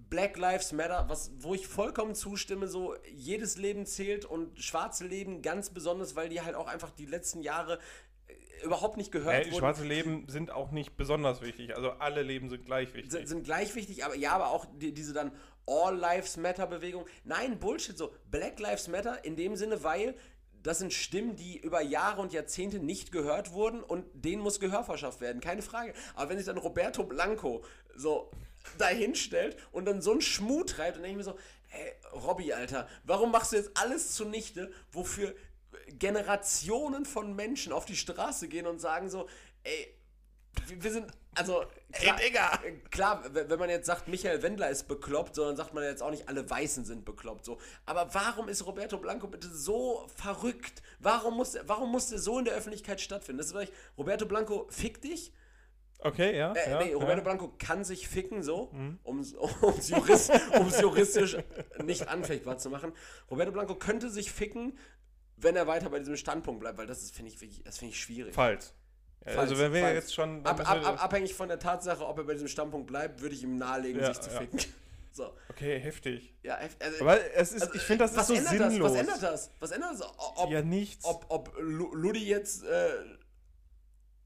Black Lives Matter, was, wo ich vollkommen zustimme, so jedes Leben zählt und schwarze Leben ganz besonders, weil die halt auch einfach die letzten Jahre äh, überhaupt nicht gehört Hey, wurden. schwarze Leben sind auch nicht besonders wichtig. Also alle Leben sind gleich wichtig. sind, sind gleich wichtig, aber ja, aber auch die, diese dann All Lives Matter Bewegung. Nein, Bullshit, so Black Lives Matter in dem Sinne, weil das sind Stimmen, die über Jahre und Jahrzehnte nicht gehört wurden und denen muss Gehör verschafft werden, keine Frage. Aber wenn sich dann Roberto Blanco so dahinstellt und dann so einen Schmuh treibt, dann denke ich mir so, ey, Robby, Alter, warum machst du jetzt alles zunichte, wofür Generationen von Menschen auf die Straße gehen und sagen so, ey, wir wir sind, also, klar, Digga. äh, klar, wenn man jetzt sagt, Michael Wendler ist bekloppt, so, dann sagt man jetzt auch nicht, alle Weißen sind bekloppt, so. Aber warum ist Roberto Blanco bitte so verrückt? Warum muss, warum muss der so in der Öffentlichkeit stattfinden? Das ist vielleicht, Roberto Blanco, fick dich? Okay, ja. Äh, ja, nee, Roberto ja. Blanco kann sich ficken, so, Mhm. um es *laughs* jurist, um's juristisch nicht anfechtbar zu machen. Roberto Blanco könnte sich ficken, wenn er weiter bei diesem Standpunkt bleibt, weil das ist, finde ich, das finde ich schwierig. Falls. Ja, also Falls, wenn wir falls. jetzt schon... Ab, ab, ab, abhängig von der Tatsache, ob er bei diesem Standpunkt bleibt, würde ich ihm nahelegen, Ja, sich zu ja. ficken. *laughs* So. okay, heftig. Ja, also, Aber es ist, also, ich finde, das ist so sinnlos. Das? Was ändert das? Was ändert das? Ob, Ja, nichts. ob, ob Lu- Ludi jetzt, äh,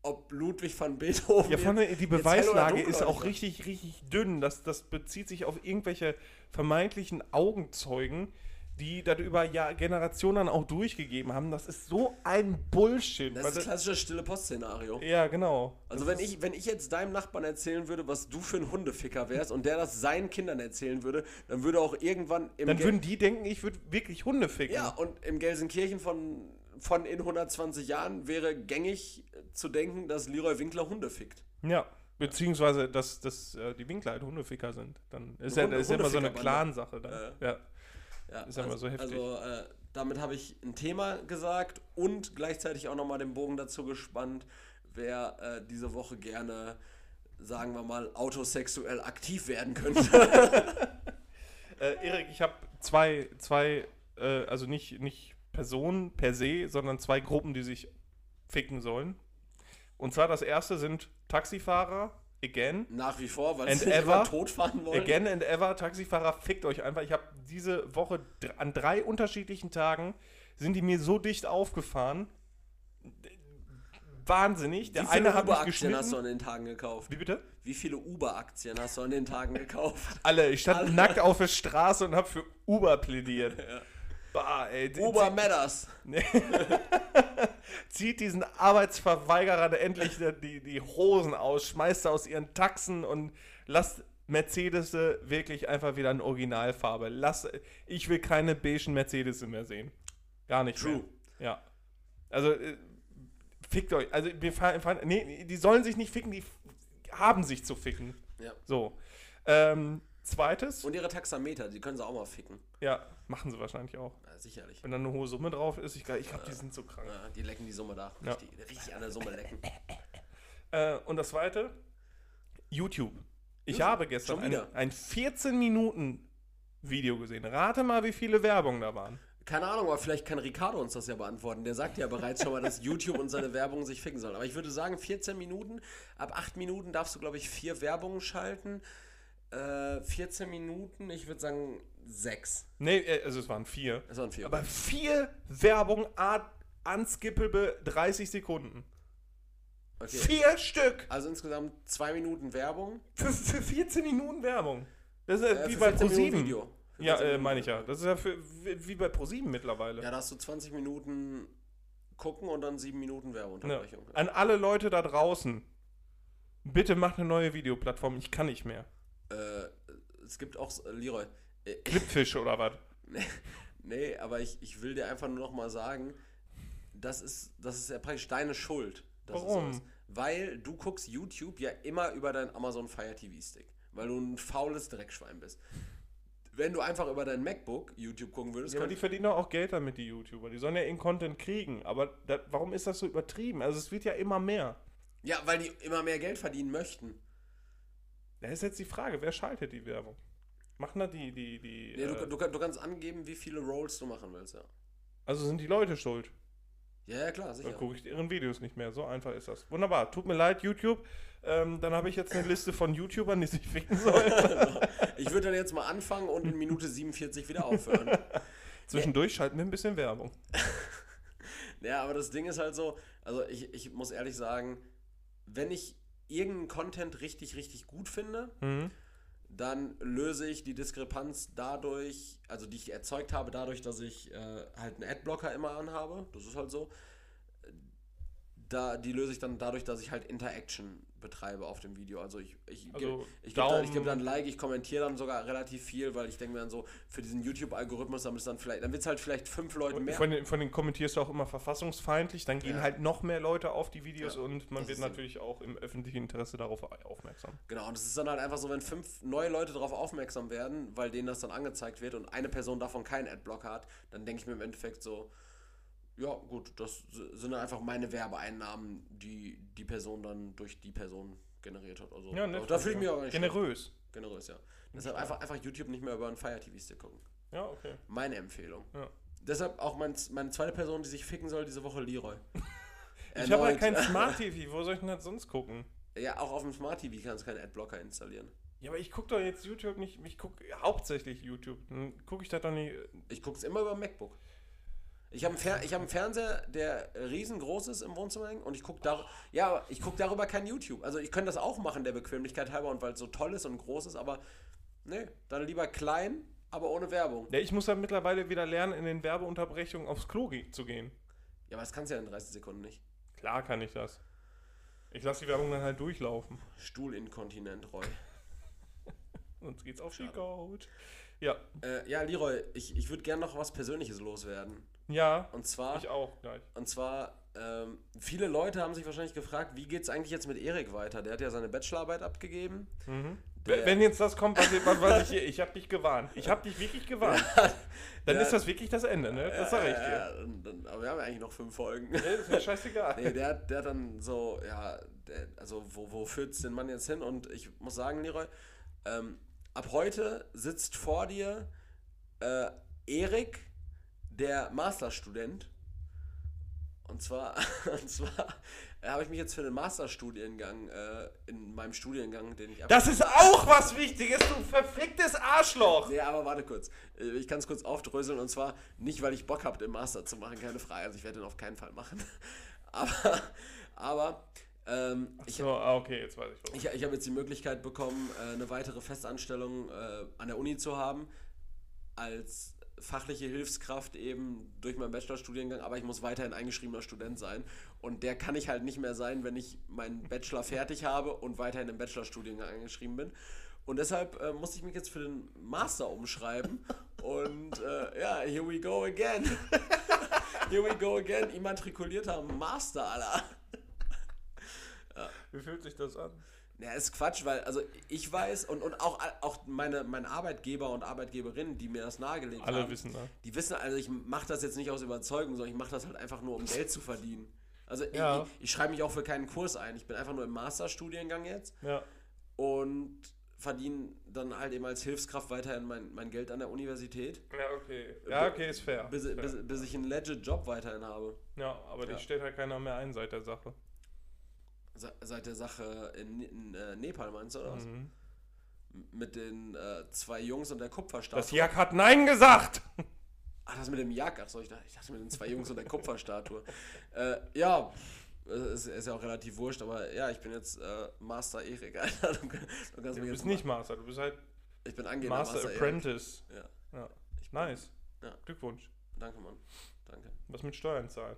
ob Ludwig van Beethoven Ja, von der, die Beweislage ist auch richtig, richtig dünn. Das, das bezieht sich auf irgendwelche vermeintlichen Augenzeugen, die das über Jahr, Generationen auch durchgegeben haben. Das ist so ein Bullshit. Das ist das klassische stille Post-Szenario. ja, genau. Also wenn ich, wenn ich jetzt deinem Nachbarn erzählen würde, was du für ein Hundeficker wärst und der das seinen Kindern erzählen würde, dann würde auch irgendwann im Dann Gel- würden die denken, ich würde wirklich Hunde ficken. Ja, und im Gelsenkirchen von, von in 120 Jahren wäre gängig zu denken, dass Leroy Winkler Hunde fickt. Ja, beziehungsweise, dass, dass äh, die Winkler halt Hundeficker sind. Dann ist ja, Hunde- ist ja immer so eine. Clan-Sache dann. Äh. Ja. Ja, Ist ja also, so heftig. Also äh, damit habe ich ein Thema gesagt und gleichzeitig auch nochmal den Bogen dazu gespannt, wer äh, diese Woche gerne, sagen wir mal, autosexuell aktiv werden könnte. *laughs* Äh, Erik, ich habe zwei, zwei äh, also nicht, nicht Personen per se, sondern zwei Gruppen, die sich ficken sollen. Und zwar das erste sind Taxifahrer, again. Nach wie vor, weil sie ever. immer totfahren wollen. Again and ever, Taxifahrer, fickt euch einfach. Ich habe diese Woche an drei unterschiedlichen Tagen sind die mir so dicht aufgefahren. Wahnsinnig. Der Wie viele eine hat mich Uber-Aktien hast du geschnitten. an den Tagen gekauft? Wie bitte? Wie viele Uber-Aktien hast du an den Tagen gekauft? Alle. Ich stand Alle. nackt auf der Straße und habe für Uber plädiert. *laughs* Bah, ey. Uber Matters. *laughs* zieht diesen Arbeitsverweigerern endlich die, die Hosen aus, schmeißt sie aus ihren Taxen und lasst Mercedes wirklich einfach wieder in Originalfarbe. Lass, ich will keine beigen Mercedes mehr sehen. Gar nicht True. mehr. Ja. Also, äh, fickt euch. Also, wir fahren, fahren, nee, die sollen sich nicht ficken, die haben sich zu ficken. Ja. So. Ähm, zweites, Und ihre Taxameter, die können sie auch mal ficken. ja, machen sie wahrscheinlich auch. Ja, sicherlich. Wenn da eine hohe Summe drauf ist, ich, ich glaube, die sind so krank. Ja, die lecken die Summe da. Ja. Richtig, richtig an der Summe lecken. *laughs* Äh, und das zweite, YouTube. Ich YouTube, habe gestern ein, ein 14 Minuten Video gesehen. Rate mal, wie viele Werbung da waren. Keine Ahnung, aber vielleicht kann Ricardo uns das ja beantworten. Der sagt ja bereits schon mal, dass *laughs* YouTube und seine Werbung sich ficken sollen. Aber ich würde sagen, 14 Minuten. Ab 8 Minuten darfst du, glaube ich, vier Werbungen schalten. Äh, 14 Minuten, ich würde sagen 6. Nee, äh, also es waren vier. Es waren vier. Aber vier Werbung a- unskippable 30 Sekunden. okay. Vier Stück! Also insgesamt 2 Minuten Werbung. Für, für 14 Minuten Werbung. Das ist ja Äh, wie bei 14 Minuten ProSieben. Ja, 14 äh, meine ich ja. Das ist ja für, wie bei ProSieben mittlerweile. Ja, da hast du 20 Minuten gucken und dann 7 Minuten Ja. Werbeunterbrechung. An alle Leute da draußen. Bitte macht eine neue Videoplattform. Ich kann nicht mehr. Äh, es gibt auch, äh, Leroy, äh, *laughs* Clipfish oder was? Nee, aber ich, ich will dir einfach nur noch mal sagen, das ist, das ist ja praktisch deine Schuld. Warum? Weil du guckst YouTube ja immer über deinen Amazon Fire TV Stick. Weil du ein faules Dreckschwein bist. Wenn du einfach über dein MacBook YouTube gucken würdest, Ja, aber die verdienen doch auch Geld damit, die YouTuber. Die sollen ja ihren Content kriegen. Aber da, warum ist das so übertrieben? Also es wird ja immer mehr. ja, weil die immer mehr Geld verdienen möchten. Da ist jetzt die Frage, wer schaltet die Werbung? Machen da die, die, die. Nee, du, äh, du, du kannst angeben, wie viele Rolls du machen willst, ja. also sind die Leute schuld? Ja, ja, klar, sicher. Dann gucke ich ihren Videos nicht mehr. So einfach ist das. Wunderbar. Tut mir leid, YouTube. Ähm, dann habe ich jetzt eine Liste von YouTubern, die sich ficken sollen. *laughs* Ich würde dann jetzt mal anfangen und in Minute 47 wieder aufhören. *laughs* Zwischendurch schalten wir ein bisschen Werbung. *laughs* Ja, aber das Ding ist halt so, also ich, ich muss ehrlich sagen, wenn ich irgendeinen Content richtig, richtig gut finde, Mhm. dann löse ich die Diskrepanz dadurch, also die ich erzeugt habe, dadurch, dass ich äh, halt einen Adblocker immer anhabe. Das ist halt so. Da, die löse ich dann dadurch, dass ich halt Interaction betreibe auf dem Video. Also ich, ich, Also ich gebe dann, geb dann Like, ich kommentiere dann sogar relativ viel, weil ich denke mir dann so, für diesen YouTube-Algorithmus, dann dann vielleicht, dann wird es halt vielleicht fünf Leute mehr. Von den, von den kommentierst du auch immer verfassungsfeindlich, dann gehen Ja. halt noch mehr Leute auf die Videos Ja, und man das wird natürlich auch im öffentlichen Interesse darauf aufmerksam. Genau, und es ist dann halt einfach so, wenn fünf neue Leute darauf aufmerksam werden, weil denen das dann angezeigt wird und eine Person davon keinen Adblock hat, dann denke ich mir im Endeffekt so, ja gut, das sind einfach meine Werbeeinnahmen, die die Person dann durch die Person generiert hat. Also, Ja, nett. da fühle ich mich auch nicht Generös. schlecht. generös, ja. Deshalb einfach, einfach YouTube nicht mehr über einen Fire TV Stick gucken. Ja, okay. Meine Empfehlung. Ja. Deshalb auch mein, meine zweite Person, die sich ficken soll, diese Woche Leroy. *laughs* Ich habe halt kein *laughs* Smart TV, wo soll ich denn das sonst gucken? Ja, auch auf dem Smart TV kannst du keinen Adblocker installieren. Ja, aber ich gucke doch jetzt YouTube nicht, ich gucke hauptsächlich YouTube. Dann gucke ich das doch nicht. Ich gucke es immer über MacBook. Ich habe einen, hab einen Fernseher, der riesengroß ist im Wohnzimmer hängen und ich gucke dar ja, ich guck darüber kein YouTube. Also ich könnte das auch machen, der Bequemlichkeit halber und weil es so toll ist und groß ist, aber nee, dann lieber klein, aber ohne Werbung. Ja, ich muss dann mittlerweile wieder lernen, in den Werbeunterbrechungen aufs Klo ge- zu gehen. Ja, aber das kannst du ja in 30 Sekunden nicht. Klar kann ich das. Ich lasse die Werbung dann halt durchlaufen. Stuhlinkontinent, Roy. *laughs* Sonst geht's auf die Schade. Couch. Ja, Äh, ja, Leroy, ich, ich würde gerne noch was Persönliches loswerden. Ja, Und zwar, ich auch gleich. und zwar, ähm, viele Leute haben sich wahrscheinlich gefragt, wie geht es eigentlich jetzt mit Erik weiter? Der hat ja seine Bachelorarbeit abgegeben. Mhm. Der- Wenn jetzt das kommt, was, ich- was, was ich hier, ich habe dich gewarnt. Ich habe dich wirklich gewarnt. *laughs* Dann Ja. ist das wirklich das Ende, ne? Das sag ich dir. ja, aber wir haben ja eigentlich noch fünf Folgen. Nee, ist mir scheißegal. *laughs* Nee, der, der hat dann so, ja, der, also wo, wo führt es den Mann jetzt hin? Und ich muss sagen, Leroy, ähm, ab heute sitzt vor dir äh, Erik, der Masterstudent. Und zwar, *laughs* und zwar äh, habe ich mich jetzt für den Masterstudiengang äh, in meinem Studiengang, den ich Das ist auch was Wichtiges, du verficktes Arschloch! Nee, aber warte kurz. Äh, Ich kann es kurz aufdröseln und zwar nicht, weil ich Bock habe, den Master zu machen, keine Frage. Also ich werde den auf keinen Fall machen. *laughs* Aber, aber ähm, ich, So, ah, okay, jetzt weiß ich warum. ich, ich habe jetzt die Möglichkeit bekommen, äh, eine weitere Festanstellung äh, an der Uni zu haben, als fachliche Hilfskraft eben durch meinen Bachelorstudiengang, aber ich muss weiterhin eingeschriebener Student sein. Und der kann ich halt nicht mehr sein, wenn ich meinen Bachelor fertig habe und weiterhin im Bachelorstudiengang eingeschrieben bin. Und deshalb äh, musste ich mich jetzt für den Master umschreiben. Und äh, ja, here we go again. *laughs* here we go again. Immatrikulierter Master, Alter. Wie fühlt sich das an? Ja, ist Quatsch, weil also ich weiß und, und auch, auch meine, meine Arbeitgeber und Arbeitgeberinnen, die mir das nahegelegt Alle haben, wissen ne? die wissen, also ich mache das jetzt nicht aus Überzeugung, sondern ich mache das halt einfach nur, um Geld zu verdienen. Also ich- Ja. ich, ich schreibe mich auch für keinen Kurs ein. Ich bin einfach nur im Masterstudiengang jetzt Ja. und verdiene dann halt eben als Hilfskraft weiterhin mein, mein Geld an der Universität, Ja, okay. Ja, okay, ist fair. bis, fair. bis, bis ich einen legit Job weiterhin habe. Ja, aber Ja. dich stellt halt keiner mehr ein seit der Sache. Se- Seit der Sache in, in äh, Nepal meinst du, oder was? Mhm. Mit den äh, zwei Jungs und der Das Kupferstatue. Jak hat Nein gesagt! Ach, das mit dem Jak. Achso, ich dachte, ich dachte mit den zwei Jungs und der Kupferstatue. *laughs* äh, ja, ist, ist ja auch relativ wurscht, aber ja, ich bin jetzt äh, Master Erik, *laughs* Alter. Du, du kannst Du bist nicht Master, du bist halt Ich bin angehender Master, Master, Erik. Apprentice. Ja, Ja. bin, Nice. Ja. Glückwunsch. Danke, Mann. Danke. Was mit Steuern zahlen?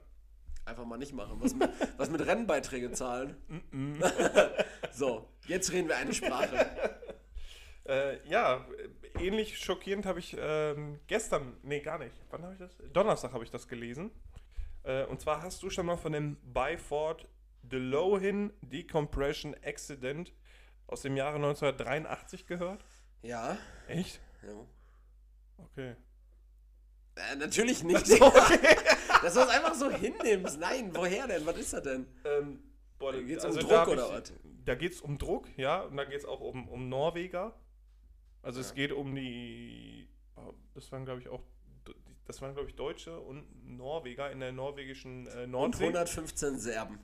Einfach mal nicht machen. Was mit, *laughs* was mit Rennbeiträge zahlen. *laughs* so, jetzt reden wir eine Sprache. *laughs* Äh, ja, äh, ähnlich schockierend habe ich ähm, gestern, nee, gar nicht. Wann habe ich das? Donnerstag habe ich das gelesen. Äh, und zwar hast du schon mal von dem Byford Delohin Decompression Accident aus dem Jahre 1983 gehört? Ja. Echt? ja. Okay. Äh, natürlich nicht. So, okay. Dass du das einfach so hinnimmst. Nein, woher denn? Was ist das denn? ähm, boah, Geht's um also Druck da hab oder was? Da geht es um Druck, ja, und da geht es auch um, um Norweger. Also es Ja. geht um die, oh, das waren glaube ich auch, das waren glaube ich Deutsche und Norweger in der norwegischen äh, Und Nordsee. 115 Serben.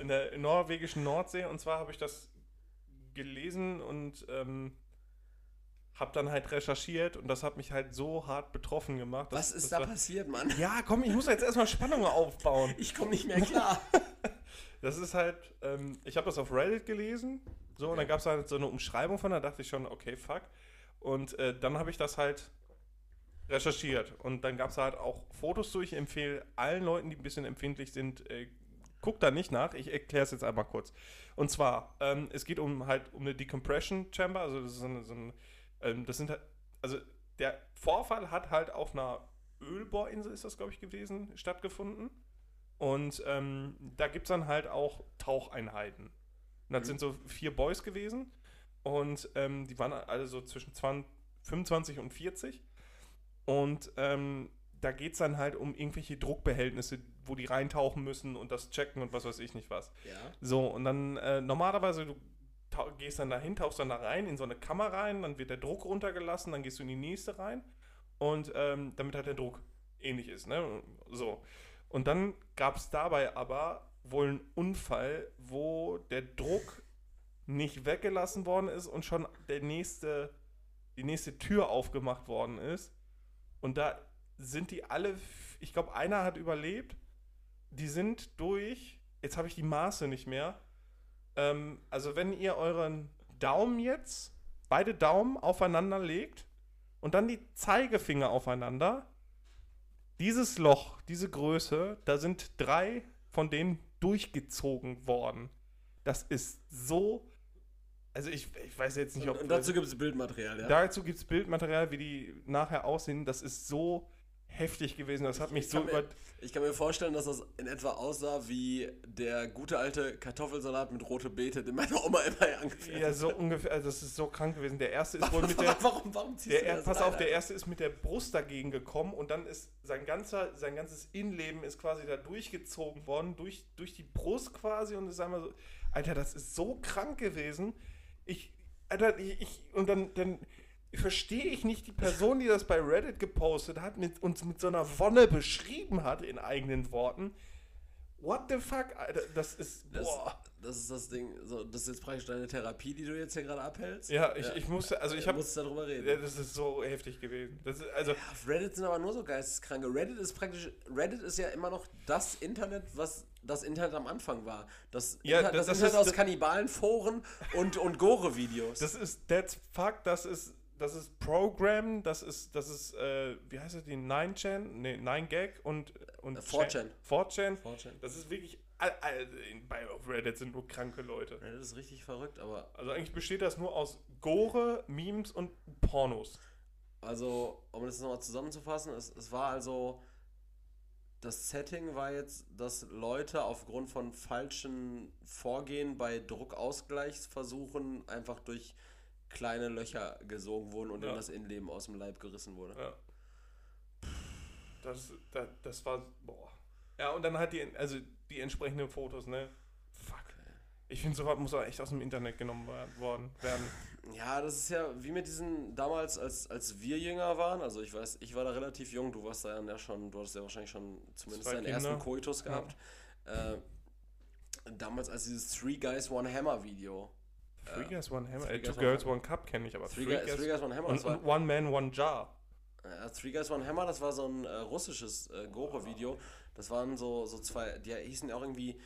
In der norwegischen Nordsee und zwar habe ich das gelesen und ähm, habe dann halt recherchiert und das hat mich halt so hart betroffen gemacht. Was dass- ist das da war- passiert, Mann? Ja, komm, ich muss jetzt erstmal Spannung aufbauen. *laughs* Ich komme nicht mehr klar. *laughs* Das ist halt, ähm, ich habe das auf Reddit gelesen, so, und dann gab es halt so eine Umschreibung von, da dachte ich schon, okay, fuck. Und äh, dann habe ich das halt recherchiert. Und dann gab es halt auch Fotos zu. Ich empfehle allen Leuten, die ein bisschen empfindlich sind, äh, guckt da nicht nach. Ich erkläre es jetzt einmal kurz. Und zwar, ähm, es geht um halt um eine Decompression Chamber, also das ist so eine, so ein, ähm, das sind halt, also der Vorfall hat halt auf einer Ölbohrinsel, ist das glaube ich gewesen, stattgefunden. Und ähm, da gibt es dann halt auch Taucheinheiten. Und das Mhm. sind so vier Boys gewesen. Und ähm, die waren alle so zwischen 20, 25 und 40. Und ähm, da geht es dann halt um irgendwelche Druckbehältnisse, wo die reintauchen müssen und das checken und was weiß ich nicht was. Ja. So, und dann äh, normalerweise, du gehst dann dahin, tauchst dann da rein, in so eine Kammer rein, dann wird der Druck runtergelassen, dann gehst du in die nächste rein und ähm, damit halt der Druck ähnlich ist, ne? So. Und dann gab es dabei aber wohl einen Unfall, wo der Druck nicht weggelassen worden ist und schon der nächste, die nächste Tür aufgemacht worden ist. Und da sind die alle, ich glaube, einer hat überlebt. Die sind durch, jetzt habe ich die Maße nicht mehr. Ähm, also wenn ihr euren Daumen jetzt, beide Daumen aufeinander legt und dann die Zeigefinger aufeinander, dieses Loch, diese Größe, da sind drei von denen durchgezogen worden. Das ist so, also ich, ich weiß jetzt nicht, ob... und dazu gibt es Bildmaterial, ja. Dazu gibt es Bildmaterial, wie die nachher aussehen. Das ist so heftig gewesen. Das hat mich Ich so über. Ich kann mir vorstellen, dass das in etwa aussah wie der gute alte Kartoffelsalat mit rote Beete, den meine Oma immer angefertigt Ja, so ungefähr. Also das ist so krank gewesen. Der erste ist wohl mit der. *laughs* warum, warum ziehst Der, du das pass auf, der erste ist mit der Brust dagegen gekommen und dann ist sein ganzer, sein ganzes Innenleben ist quasi da durchgezogen worden, durch, durch die Brust quasi und ist einmal so, Alter, das ist so krank gewesen. Ich, Alter, ich, ich und dann, dann verstehe ich nicht die Person, die das bei Reddit gepostet hat, mit uns mit so einer Wonne beschrieben hat in eigenen Worten. What the fuck, Alter, das ist, Das, boah. das ist das Ding, so, das ist jetzt praktisch deine Therapie, die du jetzt hier gerade abhältst. Ja, ich, ich musste, also ich habe, musst darüber reden. ja, das ist so heftig gewesen. Das ist, also, Auf Reddit sind aber nur so geisteskranke. Reddit ist praktisch, Reddit ist ja immer noch das Internet, was das Internet am Anfang war. Das, Ja, Inter das- das, Internet ist- aus Kannibalenforen und, und Gore-Videos. Das ist That's Fuck, das ist, das ist Program, das ist, das ist, äh, wie heißt das, die 9chan? Nee, 9gag und, und Äh, 4chan. 4chan. 4chan. Das ist wirklich, all, all, bei Reddit sind nur kranke Leute. Reddit ist richtig verrückt, aber Also eigentlich besteht das nur aus Gore, Memes und Pornos. Also, um das nochmal zusammenzufassen, es, es war also, das Setting war jetzt, dass Leute aufgrund von falschen Vorgehen bei Druckausgleichsversuchen einfach durch kleine Löcher gesogen wurden und Ja. in das Innenleben aus dem Leib gerissen wurde. Ja. Das, das, das war, boah. Ja, und dann halt die, also die entsprechenden Fotos, ne? Fuck. Ich finde, sowas muss auch echt aus dem Internet genommen worden werden. *laughs* Ja, das ist ja wie mit diesen damals, als, als wir jünger waren. Also ich weiß, ich war da relativ jung, du warst da ja schon, du hattest ja wahrscheinlich schon zumindest Zwei deinen Kinder. ersten Koitus gehabt. Äh, damals als dieses Three Guys One Hammer Video. Three Guys, One Hammer. Three Two Girls. One Cup kenne ich, aber Three, Three Guys, Three Guys One Hammer, und, und One Man, One Jar. Ja, Three Guys One Hammer, das war so ein äh, russisches äh, Gore-Video. Das waren so, so zwei, die hießen ja auch irgendwie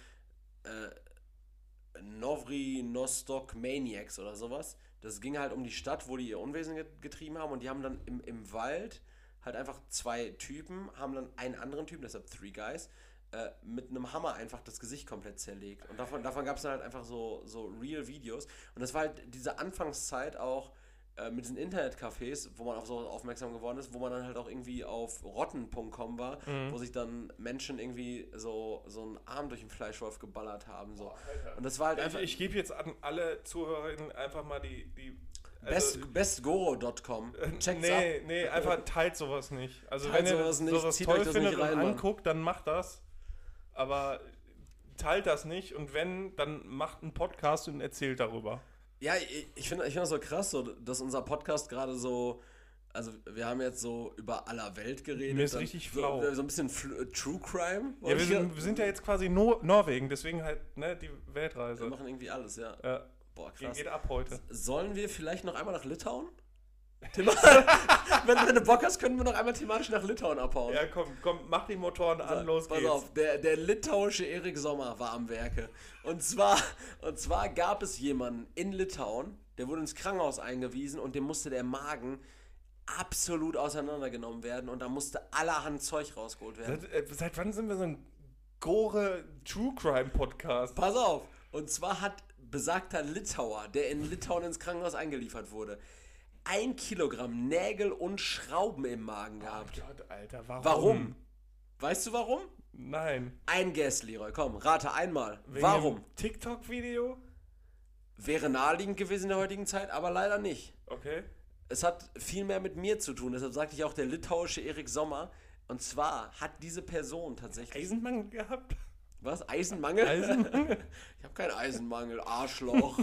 äh, Novri Nostok Maniacs oder sowas. Das ging halt um die Stadt, wo die ihr Unwesen get- getrieben haben und die haben dann im, im Wald halt einfach zwei Typen, haben dann einen anderen Typen, deshalb Three Guys, äh, mit einem Hammer einfach das Gesicht komplett zerlegt. Und davon, davon gab es dann halt einfach so, so Real-Videos. Und das war halt diese Anfangszeit auch äh, mit diesen Internetcafés, wo man auf so aufmerksam geworden ist, wo man dann halt auch irgendwie auf rotten.com war, wo sich dann Menschen irgendwie so, so einen Arm durch den Fleischwolf geballert haben. So. Und das war halt Ich, einfach ich gebe jetzt an alle Zuhörerinnen einfach mal die. die also, best, bestgoro.com. Checkt's nee, ab. nee, einfach teilt sowas nicht. Also Teilt wenn ihr sowas nicht, sowas zieht toll euch das findet nicht und rein, Mann. anguckt, dann macht das. Aber teilt das nicht und wenn, dann macht einen Podcast und erzählt darüber. Ja, ich, finde ich find das so krass, so, dass unser Podcast gerade so. Also, wir haben jetzt so über aller Welt geredet. Mir ist richtig so, flau. So ein bisschen Fl äh, True Crime. Ja, wir, sind, wir sind ja jetzt quasi no Norwegen, deswegen halt ne, die Wir Weltreise. machen irgendwie alles, ja. Ja, Boah, krass. geht ab heute. Sollen wir vielleicht noch einmal nach Litauen? Thema wenn, *laughs* wenn du Bock hast, können wir noch einmal thematisch nach Litauen abhauen. Ja, komm, komm, mach die Motoren an, los Pass geht's. auf, der, der litauische Erik Sommer war am Werke. Und zwar, und zwar gab es jemanden in Litauen, der wurde ins Krankenhaus eingewiesen und dem musste der Magen absolut auseinandergenommen werden und da musste allerhand Zeug rausgeholt werden. Seit, äh, seit wann sind wir so ein Gore True Crime Podcast? Pass auf! Und zwar hat besagter Litauer, der in Litauen ins Krankenhaus eingeliefert wurde, ein Kilogramm Nägel und Schrauben im Magen gehabt. Oh Gott, Alter, warum? Warum? Weißt du warum? Nein. Ein Guess, Leroy. Komm, rate einmal. Wegen warum? TikTok-Video? Wäre naheliegend gewesen in der heutigen Zeit, aber leider nicht. Okay. Es hat viel mehr mit mir zu tun, deshalb sagte ich auch der litauische Erik Sommer. Und zwar hat diese Person tatsächlich. Eisenmangel gehabt? Was? Eisenmangel? Eisenmangel? *laughs* ich habe keinen Eisenmangel, Arschloch.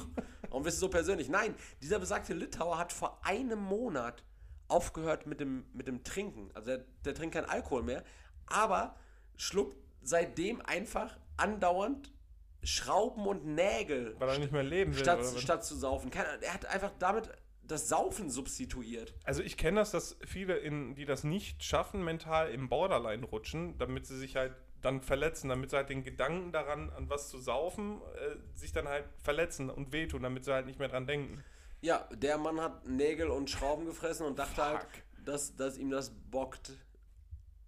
Warum bist du so persönlich? Nein, dieser besagte Litauer hat vor einem Monat aufgehört mit dem, mit dem Trinken. Also der, der trinkt keinen Alkohol mehr, aber schluckt seitdem einfach andauernd Schrauben und Nägel Weil er nicht mehr leben will. statt, statt zu saufen. Er hat einfach damit das Saufen substituiert. Also ich kenne das, dass viele, in, die das nicht schaffen, mental im Borderline rutschen, damit sie sich halt dann verletzen, damit sie halt den Gedanken daran, an was zu saufen, äh, sich dann halt verletzen und wehtun, damit sie halt nicht mehr dran denken. Ja, der Mann hat Nägel und Schrauben gefressen und dachte halt, Fuck. dass, dass ihm das bockt.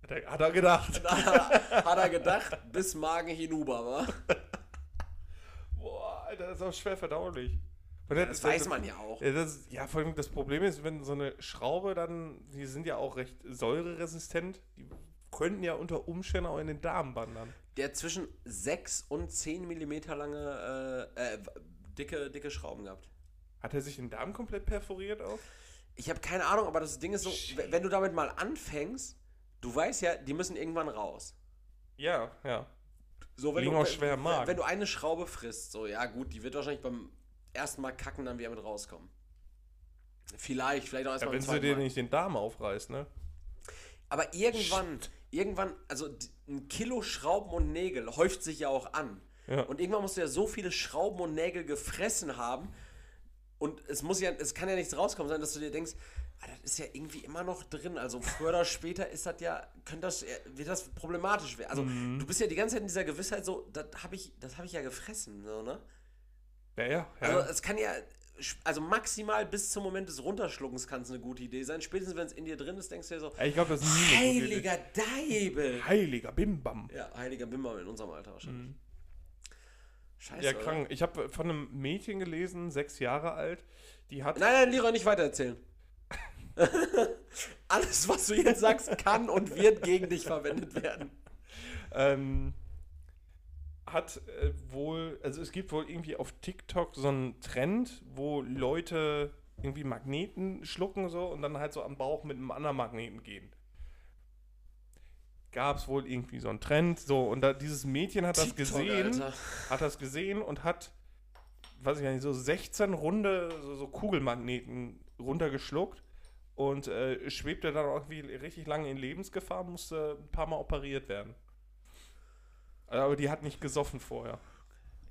Hat er, hat er gedacht. *laughs* hat er gedacht, bis Magen hinüber, war. *laughs* Boah, Alter, das ist auch schwer verdaulich. Und Das weiß man ja auch. Ja, das, ja, vor allem das Problem ist, wenn so eine Schraube dann, die sind ja auch recht säureresistent, die könnten ja unter Umständen auch in den Darm wandern. Der zwischen 6 und 10 Millimeter lange äh, äh, dicke, dicke Schrauben gehabt. Hat er sich den Darm komplett perforiert auch? Ich habe keine Ahnung, aber das Ding ist so, w- wenn du damit mal anfängst, du weißt ja, die müssen irgendwann raus. Ja, ja. So, Liegen du, auch schwer wenn, wenn du eine Schraube frisst, so, ja gut, die wird wahrscheinlich beim ersten Mal kacken dann wieder mit rauskommen. Vielleicht, vielleicht auch erst ja wenn sie dir nicht den Darm aufreißt, ne? Aber irgendwann, irgendwann, also ein Kilo Schrauben und Nägel häuft sich ja auch an. Ja. Und irgendwann musst du ja so viele Schrauben und Nägel gefressen haben. Und es muss ja, es kann ja nichts rauskommen sein, dass du dir denkst, ah, das ist ja irgendwie immer noch drin. Also früher oder später ist das ja, könnte das, äh, wird das problematisch werden. Also Mhm. du bist ja die ganze Zeit in dieser Gewissheit so, das habe ich, das habe ich ja gefressen, so, ne? Ja, ja. ja. Also es kann ja, also maximal bis zum Moment des Runterschluckens kann es eine gute Idee sein. Spätestens wenn es in dir drin ist, denkst du dir so, ich glaube, das ist nie heiliger Deibel. Heiliger Bimbam. Ja, heiliger Bimmer in unserem Alter wahrscheinlich. Scheiße. Ja, oder? krank. Ich habe von einem Mädchen gelesen, sechs Jahre alt, die hat. Nein, nein, Leroy, nicht weitererzählen. *laughs* Alles, was du jetzt sagst, kann und wird gegen dich verwendet werden. ähm, hat äh, wohl, also es gibt wohl irgendwie auf TikTok so einen Trend, wo Leute irgendwie Magneten schlucken so und dann halt so am Bauch mit einem anderen Magneten gehen. Gab es wohl irgendwie so einen Trend, so und da, dieses Mädchen hat das TikTok, gesehen, Alter. hat das gesehen und hat weiß ich gar nicht, so 16 runde so, so Kugelmagneten runtergeschluckt und äh, schwebte dann auch irgendwie richtig lange in Lebensgefahr, musste ein paar Mal operiert werden. Aber die hat nicht gesoffen vorher.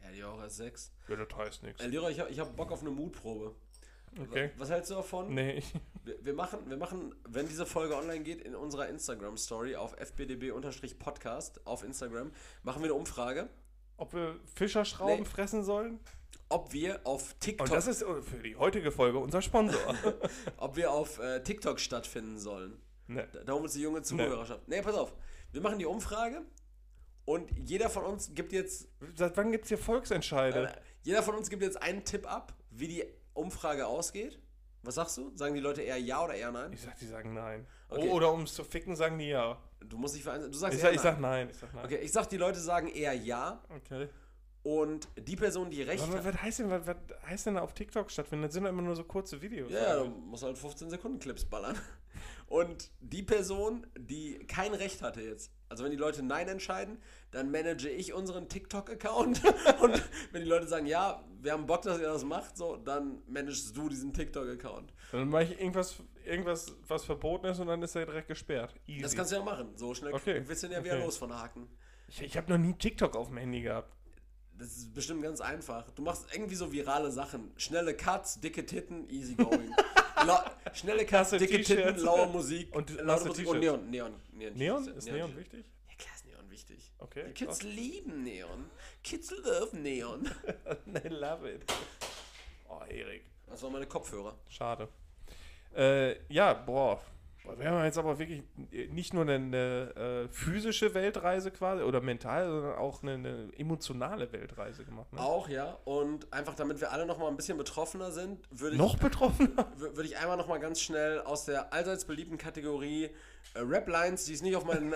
Ja, die auch erst sechs. Ja, das heißt nichts. Äh, Leroy, ich habe ich hab Bock auf eine Mutprobe. Okay. Was hältst du davon? Nee, *laughs* Wir, wir, machen, wir machen, wenn diese Folge online geht, in unserer Instagram-Story auf fbdb-podcast auf Instagram, machen wir eine Umfrage, ob wir Fischerschrauben Nee. fressen sollen? ob wir auf TikTok, Und das ist äh, für die heutige Folge unser Sponsor. *laughs* ob wir auf äh, TikTok stattfinden sollen. ne. Da, da holen wir uns die junge Zuhörerschaft. Nee, pass auf. Wir machen die Umfrage und jeder von uns gibt jetzt, Seit wann gibt es hier Volksentscheide? äh, jeder von uns gibt jetzt einen Tipp ab, wie die Umfrage ausgeht. Was sagst du? Sagen die Leute eher ja oder eher nein? Ich sag, die sagen nein. Okay. Oder um es zu ficken, sagen die ja. Du musst dich für du sagst Ich sag, ich sag nein. Ich sag nein. Okay, ich sag, die Leute sagen eher ja Okay. und die Person, die recht was, was, heißt denn, was, was heißt denn da auf TikTok stattfinden? Das sind doch immer nur so kurze Videos. Ja, ja, du musst halt 15 Sekunden Clips ballern. Und die Person, die kein Recht hatte jetzt, also wenn die Leute Nein entscheiden, dann manage ich unseren TikTok-Account. *laughs* Und wenn die Leute sagen, ja, wir haben Bock, dass ihr das macht, so, dann managst du diesen TikTok-Account. Dann mache ich irgendwas, irgendwas, was verboten ist und dann ist er direkt gesperrt. Easy. Das kannst du ja machen. So schnell Okay, den ja wieder okay. los von Haken. ich ich habe noch nie TikTok auf dem Handy gehabt. Das ist bestimmt ganz einfach. Du machst irgendwie so virale Sachen. Schnelle Cuts, dicke Titten, easy going. *laughs* Schnelle Cuts, dicke Titten, laue Musik. Und laute Musik und. Neon. Neon, Neon, Neon? Ist Neon wichtig? Ja, klar ist Neon wichtig. Okay. Die Kids lieben Neon. Kids love Neon. *laughs* I love it. Oh, Erik. Das waren meine Kopfhörer. Schade. Äh, ja, boah. Wir haben jetzt aber wirklich nicht nur eine, eine äh, physische Weltreise quasi oder mental, sondern auch eine, eine emotionale Weltreise gemacht. Ne? Auch, ja. Und einfach damit wir alle noch mal ein bisschen betroffener sind, würde ich, Noch betroffener? *laughs* wür- würde ich einmal noch mal ganz schnell aus der allseits beliebten Kategorie äh, Rap-Lines, die es nicht auf mein,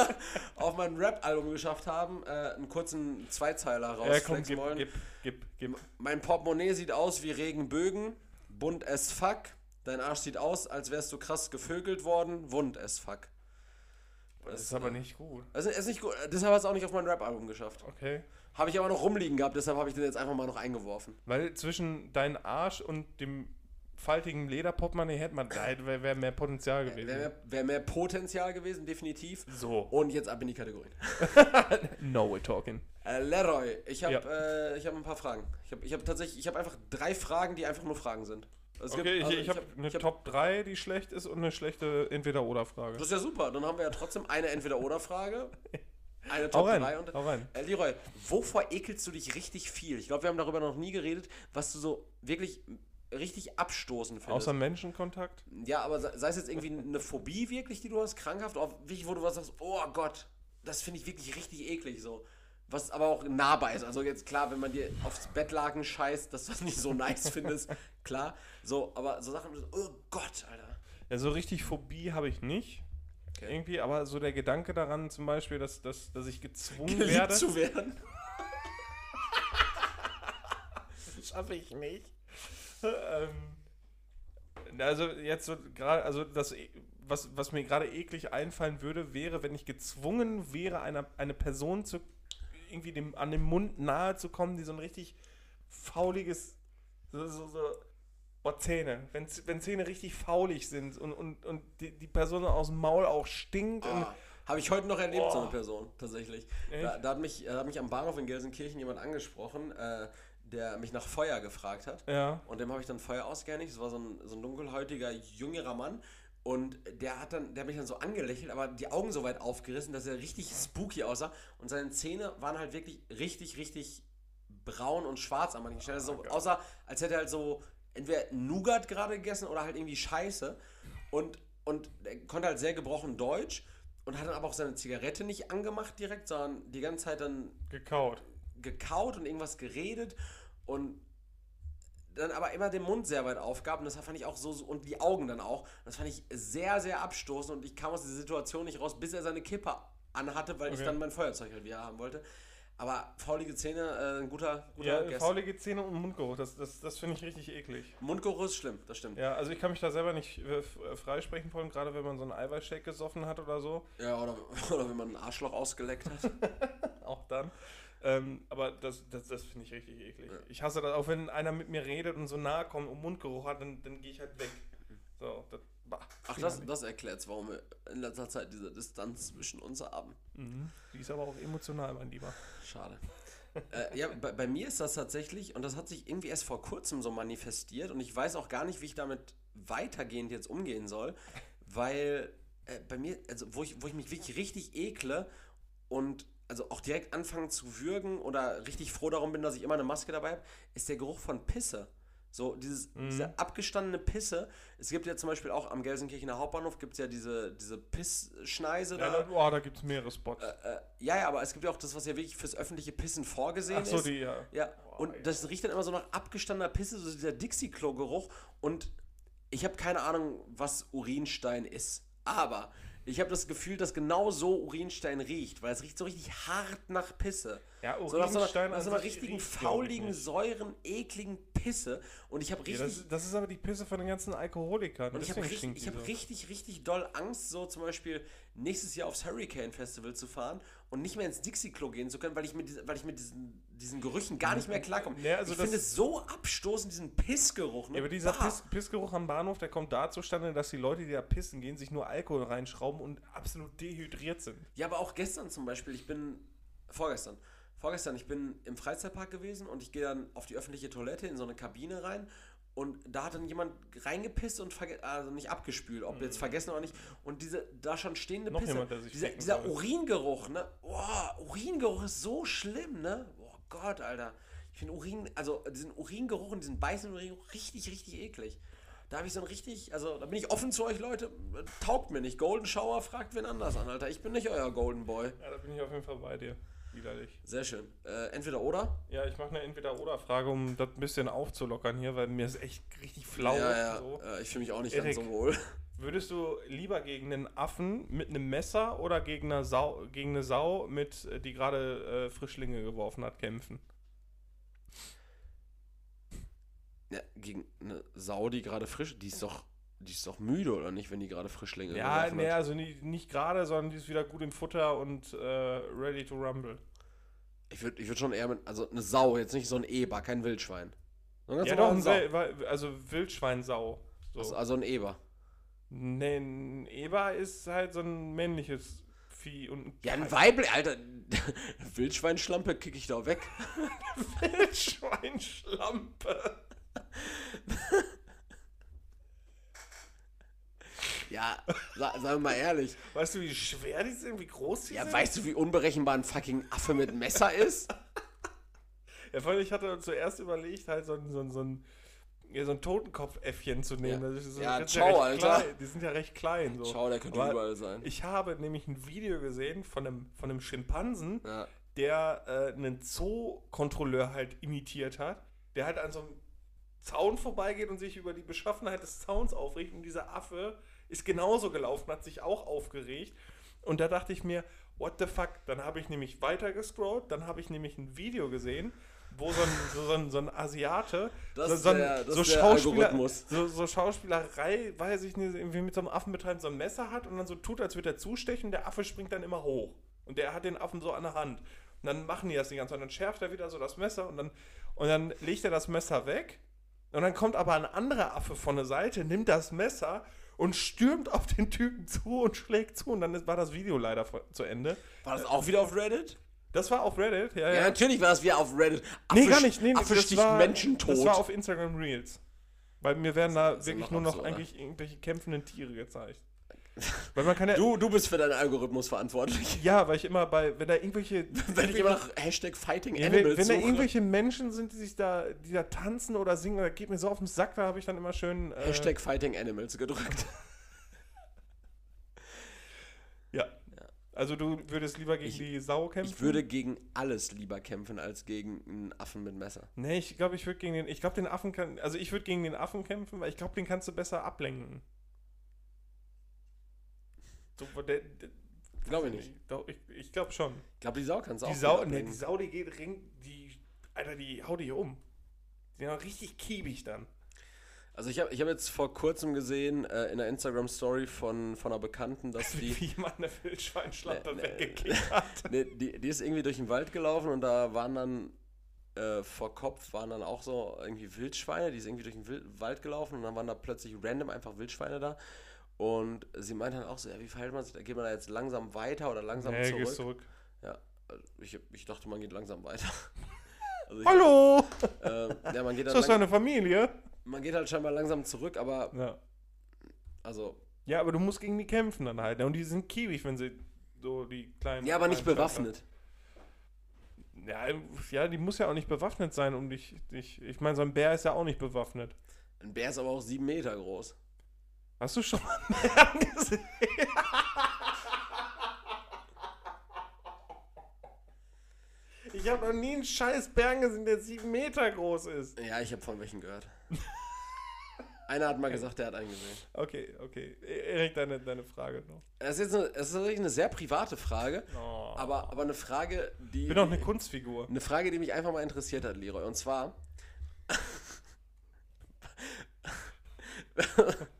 *laughs* auf mein Rap-Album geschafft haben, äh, einen kurzen Zweizeiler Ja, komm, rausflexen gib, wollen. gib, gib, gib. Mein Portemonnaie sieht aus wie Regenbögen, bunt as fuck. Dein Arsch sieht aus, als wärst du krass gevögelt worden, wund as fuck. Das ist aber nicht gut. Also, ist nicht gut. Deshalb hat es auch nicht auf mein Rap-Album geschafft. Okay. Habe ich aber noch rumliegen gehabt, deshalb habe ich den jetzt einfach mal noch eingeworfen. Weil zwischen deinem Arsch und dem faltigen Lederportemonnaie hätte man, da wäre wär mehr Potenzial gewesen. Wäre mehr, wär mehr Potenzial gewesen, definitiv. so. Und jetzt ab in die Kategorien. *laughs* No we're talking. Äh, Leroy, ich habe Ja. äh, ich hab ein paar Fragen. Ich habe ich hab tatsächlich, ich habe einfach drei Fragen, die einfach nur Fragen sind. Gibt- Okay, ich, also ich habe eine ich hab- Top 3, die schlecht ist und eine schlechte Entweder-Oder-Frage. Das ist ja super, dann haben wir ja trotzdem eine Entweder-Oder-Frage, *laughs* eine Hau Top rein, 3 und hau rein. Äh, Leroy, wovor ekelst du dich richtig viel? Ich glaube, wir haben darüber noch nie geredet, was du so wirklich richtig abstoßend findest. Außer Menschenkontakt? ja, aber sei es jetzt irgendwie eine Phobie wirklich, die du hast, krankhaft, oder wirklich, wo du was sagst, oh Gott, das finde ich wirklich richtig eklig so. Was aber auch nahbar ist. Also jetzt klar, wenn man dir aufs Bettlaken scheißt, dass du das nicht so *laughs* nice findest, klar. So, aber so Sachen, oh Gott, Alter. Ja, so richtig Phobie habe ich nicht. Okay. Irgendwie, aber so der Gedanke daran zum Beispiel, dass, dass, dass ich gezwungen Geliebt werde. zu werden. *laughs* schaffe ich nicht. ähm, also jetzt so gerade, also das, e- was, was mir gerade eklig einfallen würde, wäre, wenn ich gezwungen wäre, einer, eine Person zu irgendwie dem, an dem Mund nahe zu kommen, die so ein richtig fauliges, so, so, so oh, Zähne, wenn, wenn Zähne richtig faulig sind und, und, und die, die Person aus dem Maul auch stinkt und Ah, Habe ich heute noch erlebt, so Oh. eine Person, tatsächlich. Da, da, hat mich, da hat mich am Bahnhof in Gelsenkirchen jemand angesprochen, äh, der mich nach Feuer gefragt hat. ja, Und dem habe ich dann Feuer ausgehändigt. Das war so ein, so ein dunkelhäutiger, jüngerer Mann. Und der hat dann, der hat mich dann so angelächelt, aber die Augen so weit aufgerissen, dass er richtig spooky aussah. Und seine Zähne waren halt wirklich richtig, richtig braun und schwarz an manchen Stellen. Ah, So außer, als hätte er halt so entweder Nougat gerade gegessen oder halt irgendwie Scheiße. Und, und er konnte halt sehr gebrochen Deutsch und hat dann aber auch seine Zigarette nicht angemacht direkt, sondern die ganze Zeit dann gekaut. gekaut und irgendwas geredet und dann aber immer den Mund sehr weit aufgab und das fand ich auch so, so und die Augen dann auch. Das fand ich sehr, sehr abstoßend und ich kam aus dieser Situation nicht raus, bis er seine Kippe anhatte, weil ich Okay. dann mein Feuerzeug halt wieder haben wollte. Aber faulige Zähne, äh, ein guter, guter Ja, Guess. faulige Zähne und Mundgeruch, das, das, das finde ich richtig eklig. Mundgeruch ist schlimm, das stimmt. Ja, also ich kann mich da selber nicht äh, äh, freisprechen von, gerade wenn man so einen Eiweißshake gesoffen hat oder so. Ja, oder, *laughs* oder wenn man ein Arschloch ausgeleckt hat. *laughs* auch dann. Ähm, aber das, das, das finde ich richtig eklig. Ich hasse das auch, wenn einer mit mir redet und so nahe kommt und Mundgeruch hat, dann, dann gehe ich halt weg. So, das, bah, Ach, das, halt das erklärt warum wir in letzter Zeit diese Distanz zwischen uns haben. Mhm. Die ist aber auch emotional, mein Lieber. Schade. äh, ja, bei, bei mir ist das tatsächlich, und das hat sich irgendwie erst vor kurzem so manifestiert, und ich weiß auch gar nicht, wie ich damit weitergehend jetzt umgehen soll, weil äh, bei mir, also wo ich, wo ich mich wirklich richtig ekle und also auch direkt anfangen zu würgen oder richtig froh darum bin, dass ich immer eine Maske dabei habe, ist der Geruch von Pisse. So, dieses, diese abgestandene Pisse. Es gibt ja zum Beispiel auch am Gelsenkirchener Hauptbahnhof gibt es ja diese, diese Pissschneise Ja, da. da, boah, da gibt es mehrere Spots. Äh, ja, ja, aber es gibt ja auch das, was ja wirklich fürs öffentliche Pissen vorgesehen Ach so, ist. die, ja. Ja, Boah, und das riecht dann immer so nach abgestandener Pisse, so dieser Dixie-Klo-Geruch. Und ich habe keine Ahnung, was Urinstein ist. Aber ich habe das Gefühl, dass genau so Urinstein riecht, weil es riecht so richtig hart nach Pisse. Ja, so nach so einer, Urinstein nach so einer richtigen, fauligen, säuren, ekligen Pisse. Und ich habe Ja, richtig... das, das ist aber die Pisse von den ganzen Alkoholikern. Und ich habe richtig, ich hab richtig, richtig doll Angst, so zum Beispiel nächstes Jahr aufs Hurricane Festival zu fahren und nicht mehr ins Dixie-Klo gehen zu können, weil ich mit, weil ich mit diesen, diesen Gerüchen gar nicht mehr klarkomme. Ja, also ich finde es so abstoßend, diesen Pissgeruch. Ne? Ja, aber dieser. Piss, Pissgeruch am Bahnhof, der kommt da zustande, dass die Leute, die da pissen gehen, sich nur Alkohol reinschrauben und absolut dehydriert sind. Ja, aber auch gestern zum Beispiel, ich bin, vorgestern, vorgestern, ich bin im Freizeitpark gewesen und ich gehe dann auf die öffentliche Toilette in so eine Kabine rein und da hat dann jemand reingepisst und also nicht abgespült, ob jetzt vergessen oder nicht. Und diese da schon stehende Mhm. Noch Pisse, jemand, der sich dieser, dieser. Uringeruch, ne? Boah, Uringeruch ist so schlimm, ne? Oh Gott, Alter. Ich finde Urin, also diesen Uringeruch und diesen beißenden Uringeruch richtig, richtig eklig. Da habe ich so ein richtig, also da bin ich offen zu euch, Leute. Taugt mir nicht. Golden Shower fragt wen anders an, Alter. Ich bin nicht euer Golden Boy. Ja, da bin ich auf jeden Fall bei dir. Widerlich. Sehr schön. Äh, entweder oder? Ja, ich mache eine Entweder-Oder-Frage, um das ein bisschen aufzulockern hier, weil mir ist echt richtig flau. ja, ja. So. Äh, ich fühle mich auch nicht Erik. ganz so wohl. Würdest du lieber gegen einen Affen mit einem Messer oder gegen eine Sau, gegen eine Sau mit, äh, die gerade äh, Frischlinge geworfen hat, kämpfen? Ja, gegen eine Sau, die gerade frisch, die ist doch, die ist doch müde oder nicht, wenn die gerade Frischlinge Ja, nee, hat? also nicht, nicht gerade, sondern die ist wieder gut im Futter und äh, ready to rumble. Ich würde ich würd schon eher mit, also eine Sau, jetzt nicht so ein Eber, kein Wildschwein. Ja, doch, ein wa- also Wildschweinsau. So. Also, also ein Eber. Nee, ein Eber ist halt so ein männliches Vieh und ein Ja, ein. Weibel, Alter. *laughs* Wildschweinschlampe kick ich doch weg. *laughs* Wildschweinschlampe. *laughs* Ja, sa sagen wir mal ehrlich. *laughs* Weißt du, wie schwer die sind, wie groß die Ja, sind? weißt du, wie unberechenbar ein fucking Affe mit Messer ist? *laughs* Ja, vor allem, ich hatte zuerst überlegt, halt so ein, so ein, so ein, ja, so ein Totenkopfäffchen zu nehmen. Ja. Das ist so, Ja, ciao, recht Alter. Klein. Die sind ja recht klein. So. Schau, der könnte Aber überall sein. Ich habe nämlich ein Video gesehen von einem, von einem Schimpansen, Ja. der äh, einen Zoo-Kontrolleur halt imitiert hat, der halt an so einem Zaun vorbeigeht und sich über die Beschaffenheit des Zauns aufregt. Und dieser Affe ist genauso gelaufen, hat sich auch aufgeregt. Und da dachte ich mir, what the fuck? Dann habe ich nämlich weiter gescrollt, dann habe ich nämlich ein Video gesehen, wo so ein, so, ein, so ein Asiate, Das so, so, ein, der- das so, Schauspieler, so, so Schauspielerei, weiß ich nicht, irgendwie mit so einem Affen betreibt, so ein Messer hat und dann so tut, als würde er zustechen und der Affe springt dann immer hoch. Und der hat den Affen so an der Hand. Und dann machen die das die ganze Zeit. Und dann schärft er wieder so das Messer und dann, und dann legt er das Messer weg. Und dann kommt aber ein anderer Affe von der Seite, nimmt das Messer und stürmt auf den Typen zu und schlägt zu. Und dann war das Video leider zu Ende. War das auch wieder auf Reddit? Das war auf Reddit, ja, Ja, ja. natürlich war das wieder auf Reddit. Nee, Affe gar st- nicht. Nee, Affe das war, Menschen tot. Das war auf Instagram Reels. Weil mir werden da wirklich nur noch absurder. eigentlich irgendwelche kämpfenden Tiere gezeigt. Weil man kann ja. du, du bist für deinen Algorithmus verantwortlich. Ja, weil ich immer bei, wenn da irgendwelche. *laughs* Wenn ich immer nach Hashtag Fighting ja, wenn, Animals wenn da suche. irgendwelche Menschen sind, die sich da, die da tanzen oder singen, da geht mir so auf den Sack, da habe ich dann immer schön. Äh, Hashtag Fighting Animals gedrückt. *laughs* Ja. Also du würdest lieber gegen Ich- die Sau kämpfen? Ich würde gegen alles lieber kämpfen als gegen einen Affen mit Messer. Nee, ich glaube, ich würde gegen den. Ich glaube, den Affen kann. Also ich würde gegen den Affen kämpfen, weil ich glaube, den kannst du besser ablenken. So, der, der, Glaube ich nicht. Ich, ich glaube schon. Ich glaube, die Sau kannst du auch Die Sau, ne, ablenken. die Sau, die geht ring, die, Alter, die haut dich um. Die sind richtig kiebig dann. Also ich habe ich hab jetzt vor kurzem gesehen äh, in der Instagram-Story von, von einer Bekannten, dass die, *laughs* Wie man eine Wildschweinschlappe Nee, nee. weggekickt hat. *laughs* nee, die, die ist irgendwie durch den Wald gelaufen und da waren dann äh, vor Kopf waren dann auch so irgendwie Wildschweine, die ist irgendwie durch den Wild Wald gelaufen und dann waren da plötzlich random einfach Wildschweine da. Und sie meinte dann auch so, ja, wie verhält man sich? Geht man da jetzt langsam weiter oder langsam Nee, zurück? zurück. Ja, also ich, ich dachte, man geht langsam weiter. *laughs* Also ich, Hallo! *laughs* Äh, ja, man geht, Ist dann das lang, deine Familie? man geht halt scheinbar langsam zurück, aber Ja. also Ja, aber du musst gegen die kämpfen dann halt. ne? Und die sind kiwig, wenn sie so die kleinen. ja, aber nicht bewaffnet. Ja, ja, die muss ja auch nicht bewaffnet sein, um dich. dich ich meine, so ein Bär ist ja auch nicht bewaffnet. Ein Bär ist aber auch sieben Meter groß. Hast du schon mal einen Bären gesehen? Ich habe noch nie einen scheiß Bären gesehen, der sieben Meter groß ist. Ja, ich habe von welchen gehört. Einer hat mal gesagt, der hat einen gesehen. Okay, okay. Erik, deine, deine Frage noch. Das ist jetzt eine, das ist wirklich eine sehr private Frage, Oh. aber, aber eine Frage, die. ich bin doch eine Kunstfigur. Eine Frage, die mich einfach mal interessiert hat, Leroy. Und zwar. *laughs* *laughs*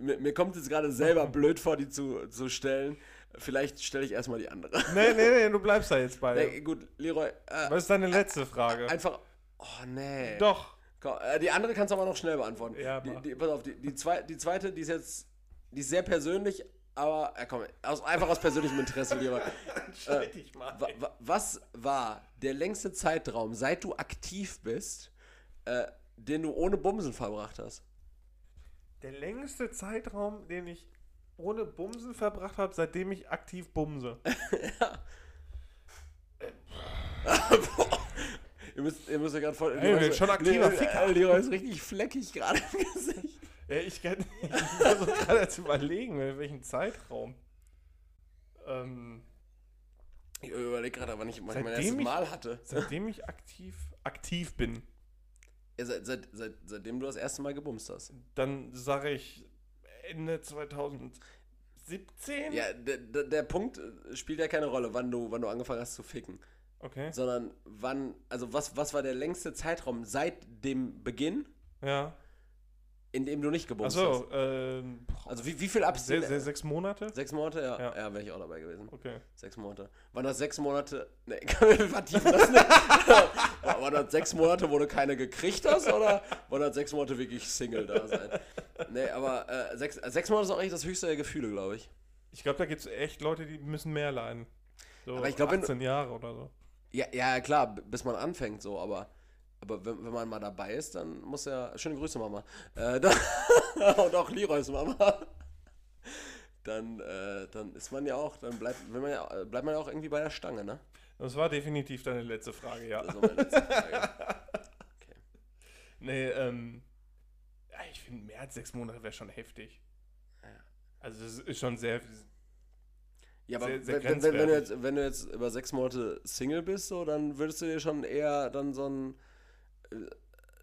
mir, mir kommt es gerade selber blöd vor, die zu, zu stellen. Vielleicht stelle ich erstmal die andere. Nee, nee, nee, du bleibst da jetzt bei. Nee, gut, Leroy. Äh, Was ist deine letzte Frage? einfach. Oh, nee. Doch. Komm, äh, die andere kannst du aber noch schnell beantworten. Ja, die, die, pass auf, die, die, zwei, die zweite, die ist jetzt. Die ist sehr persönlich, aber. Ja, komm, aus, einfach aus persönlichem Interesse, Leroy. *laughs* Entscheid dich mal. Wa- wa- Was war der längste Zeitraum, seit du aktiv bist, äh, den du ohne Bumsen verbracht hast? Der längste Zeitraum, den ich ohne Bumsen verbracht habe, seitdem ich aktiv bumse. *laughs* Ihr müsst, ihr müsst ja gerade voll. Ey, Leroy schon aktiver Ficker. Leroy ist richtig fleckig gerade im Gesicht. Ja, ich kann *laughs* versuche gerade zu überlegen, in welchen Zeitraum. Ähm, Ich überlege gerade, wann ich mein erstes Mal hatte. seitdem ich aktiv, aktiv bin, Ja, seit, seit, seit, seitdem du das erste Mal gebumst hast. dann sage ich Ende 2017. Ja, der, der, der Punkt äh, spielt ja keine Rolle, wann du, wann du angefangen hast zu ficken. Okay. Sondern wann, also was, was war der längste Zeitraum seit dem Beginn, Ja. In dem du nicht gebumst hast? Achso, ähm, Also wie, wie viel Abstinenz? sehr, sechs Monate? Sechs Monate? Ja, Ja. ja. wäre ich auch dabei gewesen. Okay. Sechs Monate. Waren das sechs Monate? Ne, *laughs* können wir vertiefen das nicht? *laughs* Waren das sechs Monate, wo du keine gekriegt hast? Oder waren das sechs Monate wirklich Single da sein? Nee, aber äh, sechs, äh, sechs Monate ist auch eigentlich das höchste der Gefühle, glaube ich. Ich glaube, da gibt es echt Leute, die müssen mehr leiden. So Aber ich glaub, wenn du- 18 Jahre oder so. Ja, ja, klar, bis man anfängt so, aber, aber wenn, wenn man mal dabei ist, dann muss ja. Schöne Grüße, Mama. Äh, dann, *laughs* und auch Leroys Mama. Dann, äh, dann ist man ja auch, dann bleibt, wenn man ja, bleibt man ja auch irgendwie bei der Stange, ne? Das war definitiv deine letzte Frage, ja. Das war meine letzte Frage. *laughs* Nee, ähm. Ja, ich finde, mehr als sechs Monate wäre schon heftig. Ja. Also, das ist schon sehr. Ja, aber Sehr- sehr wenn, wenn, wenn, du jetzt, wenn du jetzt über sechs Monate Single bist, so, dann würdest du dir schon eher dann so ein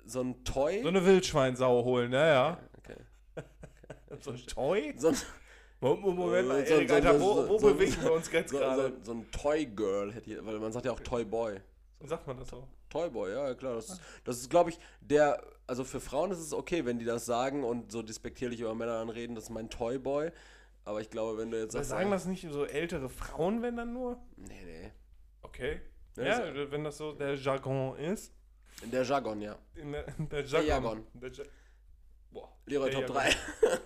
so ein Toy. So eine Wildschweinsau holen, ja, ja. okay. *laughs* So ein Toy? so, ein- Moment mal, So- so- Erik, so- Alter, so- wo, wo so- bewegen wir uns jetzt so, gerade? so, so ein Toy Girl hätte ich, weil man sagt ja auch Toy Boy. Sagt man das so? Toyboy, ja, ja, klar. Das, ist- das ist, glaube ich, der, also für Frauen ist es okay, wenn die das sagen und so despektierlich über Männer anreden, das ist mein Toyboy. Aber ich glaube, wenn du jetzt sagst, sagen das nicht so ältere Frauen, wenn dann nur? nee, nee. Okay. Ja, Ja, wenn das so der Jargon ist. In der Jargon, ja. In der, der Jargon. Jargon. Der Ja- Boah. Leroy Top Jargon. 3.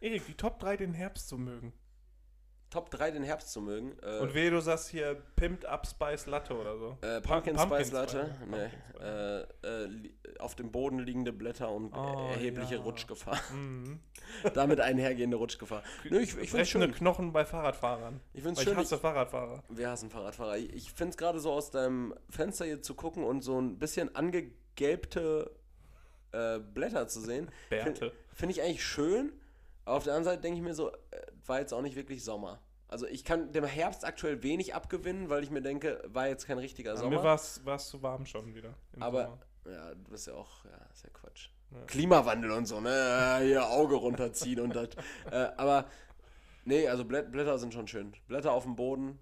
Erik, die Top 3 den Herbst zu mögen. Top 3 den Herbst zu mögen. Äh, Und wehe, du sagst hier Pimped Up Spice Latte oder so. äh, Pumpkin, Pumpkin Spice Latte. Spice. Nee. Pumpkin Äh, äh, auf dem Boden liegende Blätter und Oh, erhebliche ja. Rutschgefahr. Mhm. *laughs* Damit einhergehende Rutschgefahr. Nö, ich, ich finde Brechende schön. Knochen bei Fahrradfahrern. Ich finde Weil schön. ich hasse Fahrradfahrer. Wir hassen Fahrradfahrer. Ich, ich finde es gerade so aus deinem Fenster hier zu gucken und so ein bisschen angegelbte äh, Blätter zu sehen. Bärte. Finde find ich eigentlich schön. Aber auf der anderen Seite denke ich mir so, äh, war jetzt auch nicht wirklich Sommer. Also ich kann dem Herbst aktuell wenig abgewinnen, weil ich mir denke, war jetzt kein richtiger Ja, Sommer. mir war es zu warm schon wieder. aber Sommer. ja, du bist ja auch, ja, ist ja Quatsch. Ja. Klimawandel und so, ne? *laughs* Hier Auge runterziehen und das. Äh, aber nee, also Blät, Blätter sind schon schön. Blätter auf dem Boden.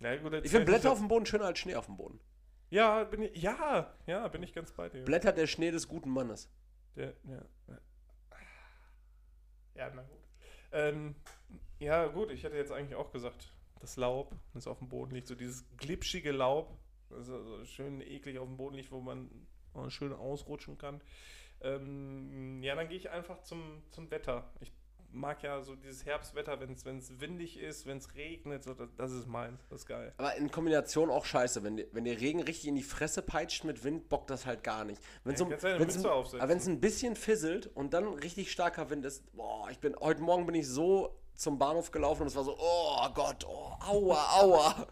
Ja, gut, Ich finde Blätter auf dem Boden schöner als Schnee auf dem Boden. Ja, bin ich, ja, ja, bin ich ganz bei dir. Blätter der Schnee des guten Mannes. Der, ja. Ja, na gut. Ähm, ja, gut, ich hätte jetzt eigentlich auch gesagt, das Laub, das auf dem Boden liegt, so dieses glitschige Laub, das so schön eklig auf dem Boden liegt, wo man schön ausrutschen kann. Ähm, ja, dann gehe ich einfach zum, zum Wetter. Ich mag ja so dieses Herbstwetter, wenn es windig ist, wenn es regnet, so, das, das, ist meins, das ist geil. Aber in Kombination auch scheiße, wenn, wenn der Regen richtig in die Fresse peitscht mit Wind, bockt das halt gar nicht. Wenn es ja, ein, ein bisschen fisselt und dann richtig starker Wind ist, boah, ich bin, heute Morgen bin ich so zum Bahnhof gelaufen und es war so, oh Gott, oh, aua, aua.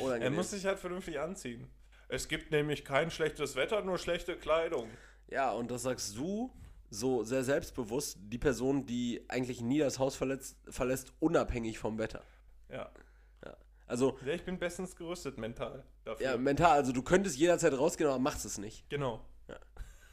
*laughs* er muss sich halt vernünftig anziehen. Es gibt nämlich kein schlechtes Wetter, nur schlechte Kleidung. Ja, und das sagst du so sehr selbstbewusst, die Person, die eigentlich nie das Haus verletzt, verlässt, unabhängig vom Wetter. Ja. ja. Also. Ja, ich bin bestens gerüstet mental dafür. Ja, mental. Also du könntest jederzeit rausgehen, aber machst es nicht. Genau. Ja.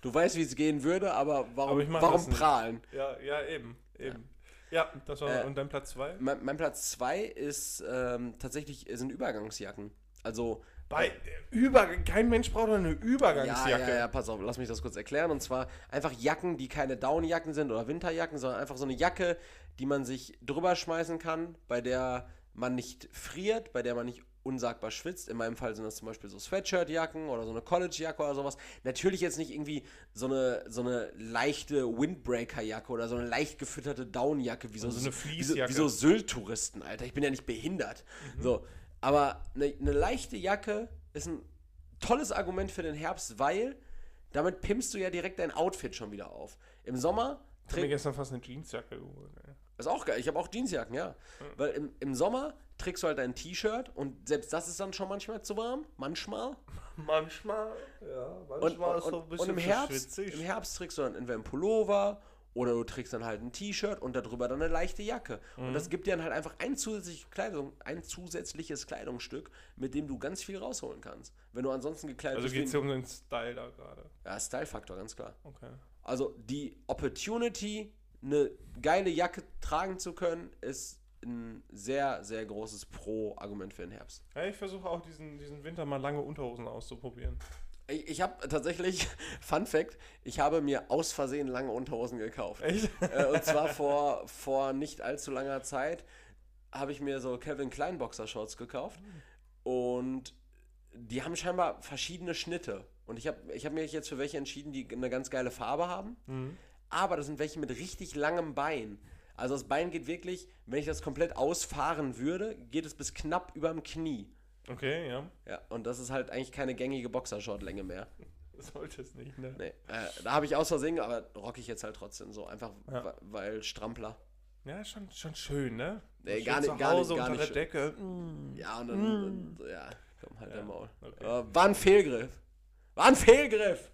Du weißt, wie es gehen würde, aber warum, aber warum prahlen? Ja, ja, eben. eben. Ja. Ja das war. Äh, und dein Platz 2? Mein, mein, Platz 2 ist ähm, tatsächlich sind Übergangsjacken. Also bei über, kein Mensch braucht eine Übergangsjacke. Ja, ja, ja, pass auf, lass mich das kurz erklären. Und zwar einfach Jacken, die keine Downjacken sind oder Winterjacken, sondern einfach so eine Jacke, die man sich drüber schmeißen kann, bei der man nicht friert, bei der man nicht unsagbar schwitzt. In meinem Fall sind das zum Beispiel so Sweatshirt-Jacken oder so eine College-Jacke oder sowas. Natürlich jetzt nicht irgendwie so eine, so eine leichte Windbreaker-Jacke oder so eine leicht gefütterte Downjacke, wie so, so eine. Wie so, wie so Sylt-Touristen, Alter. Ich bin ja nicht behindert. Mhm. So, aber eine, eine leichte Jacke ist ein tolles Argument für den Herbst, weil damit pimpst du ja direkt dein Outfit schon wieder auf. Im Sommer. Ich habe mir gestern fast eine Jeansjacke geholt. Ist auch geil. Ich habe auch Jeansjacken, ja. Mhm. Weil im, im Sommer trägst du halt ein T-Shirt und selbst das ist dann schon manchmal zu warm. Manchmal. Manchmal, ja. Manchmal und, ist so ein bisschen und im Herbst, im Herbst trägst du dann entweder einen Pullover oder du trägst dann halt ein T-Shirt und darüber dann eine leichte Jacke. Mhm. Und das gibt dir dann halt einfach ein, zusätzliche Kleidung, ein zusätzliches Kleidungsstück, mit dem du ganz viel rausholen kannst. Wenn du ansonsten gekleidet bist. Also geht es dir um den Style da gerade? Ja, Style-Faktor, ganz klar. Okay. Also die Opportunity, eine geile Jacke tragen zu können, ist ein sehr, sehr großes Pro-Argument für den Herbst. Ja, ich versuche auch diesen, diesen Winter mal lange Unterhosen auszuprobieren. Ich, ich habe tatsächlich, *laughs* Fun Fact, ich habe mir aus Versehen lange Unterhosen gekauft. Echt? Äh, und zwar *laughs* vor, vor nicht allzu langer Zeit habe ich mir so Calvin Klein Boxershorts gekauft. Und die haben scheinbar verschiedene Schnitte. Und ich habe ich hab mich jetzt für welche entschieden, die eine ganz geile Farbe haben. Mhm. Aber das sind welche mit richtig langem Bein. Also das Bein geht wirklich, wenn ich das komplett ausfahren würde, geht es bis knapp über dem Knie. Okay, ja. Ja, und das ist halt eigentlich keine gängige Boxershort-Länge mehr. *laughs* Sollte es nicht, ne? Nee, äh, da habe ich aus Versehen, aber rock ich jetzt halt trotzdem so, einfach ja. weil Strampler. Ja, schon, schon schön, ne? Nee, gar nicht, gar nicht, gar nicht. der Decke. Mm. Ja, und dann, mm. und, ja, komm halt ja, der Maul. Okay. Uh, war ein Fehlgriff. War ein Fehlgriff!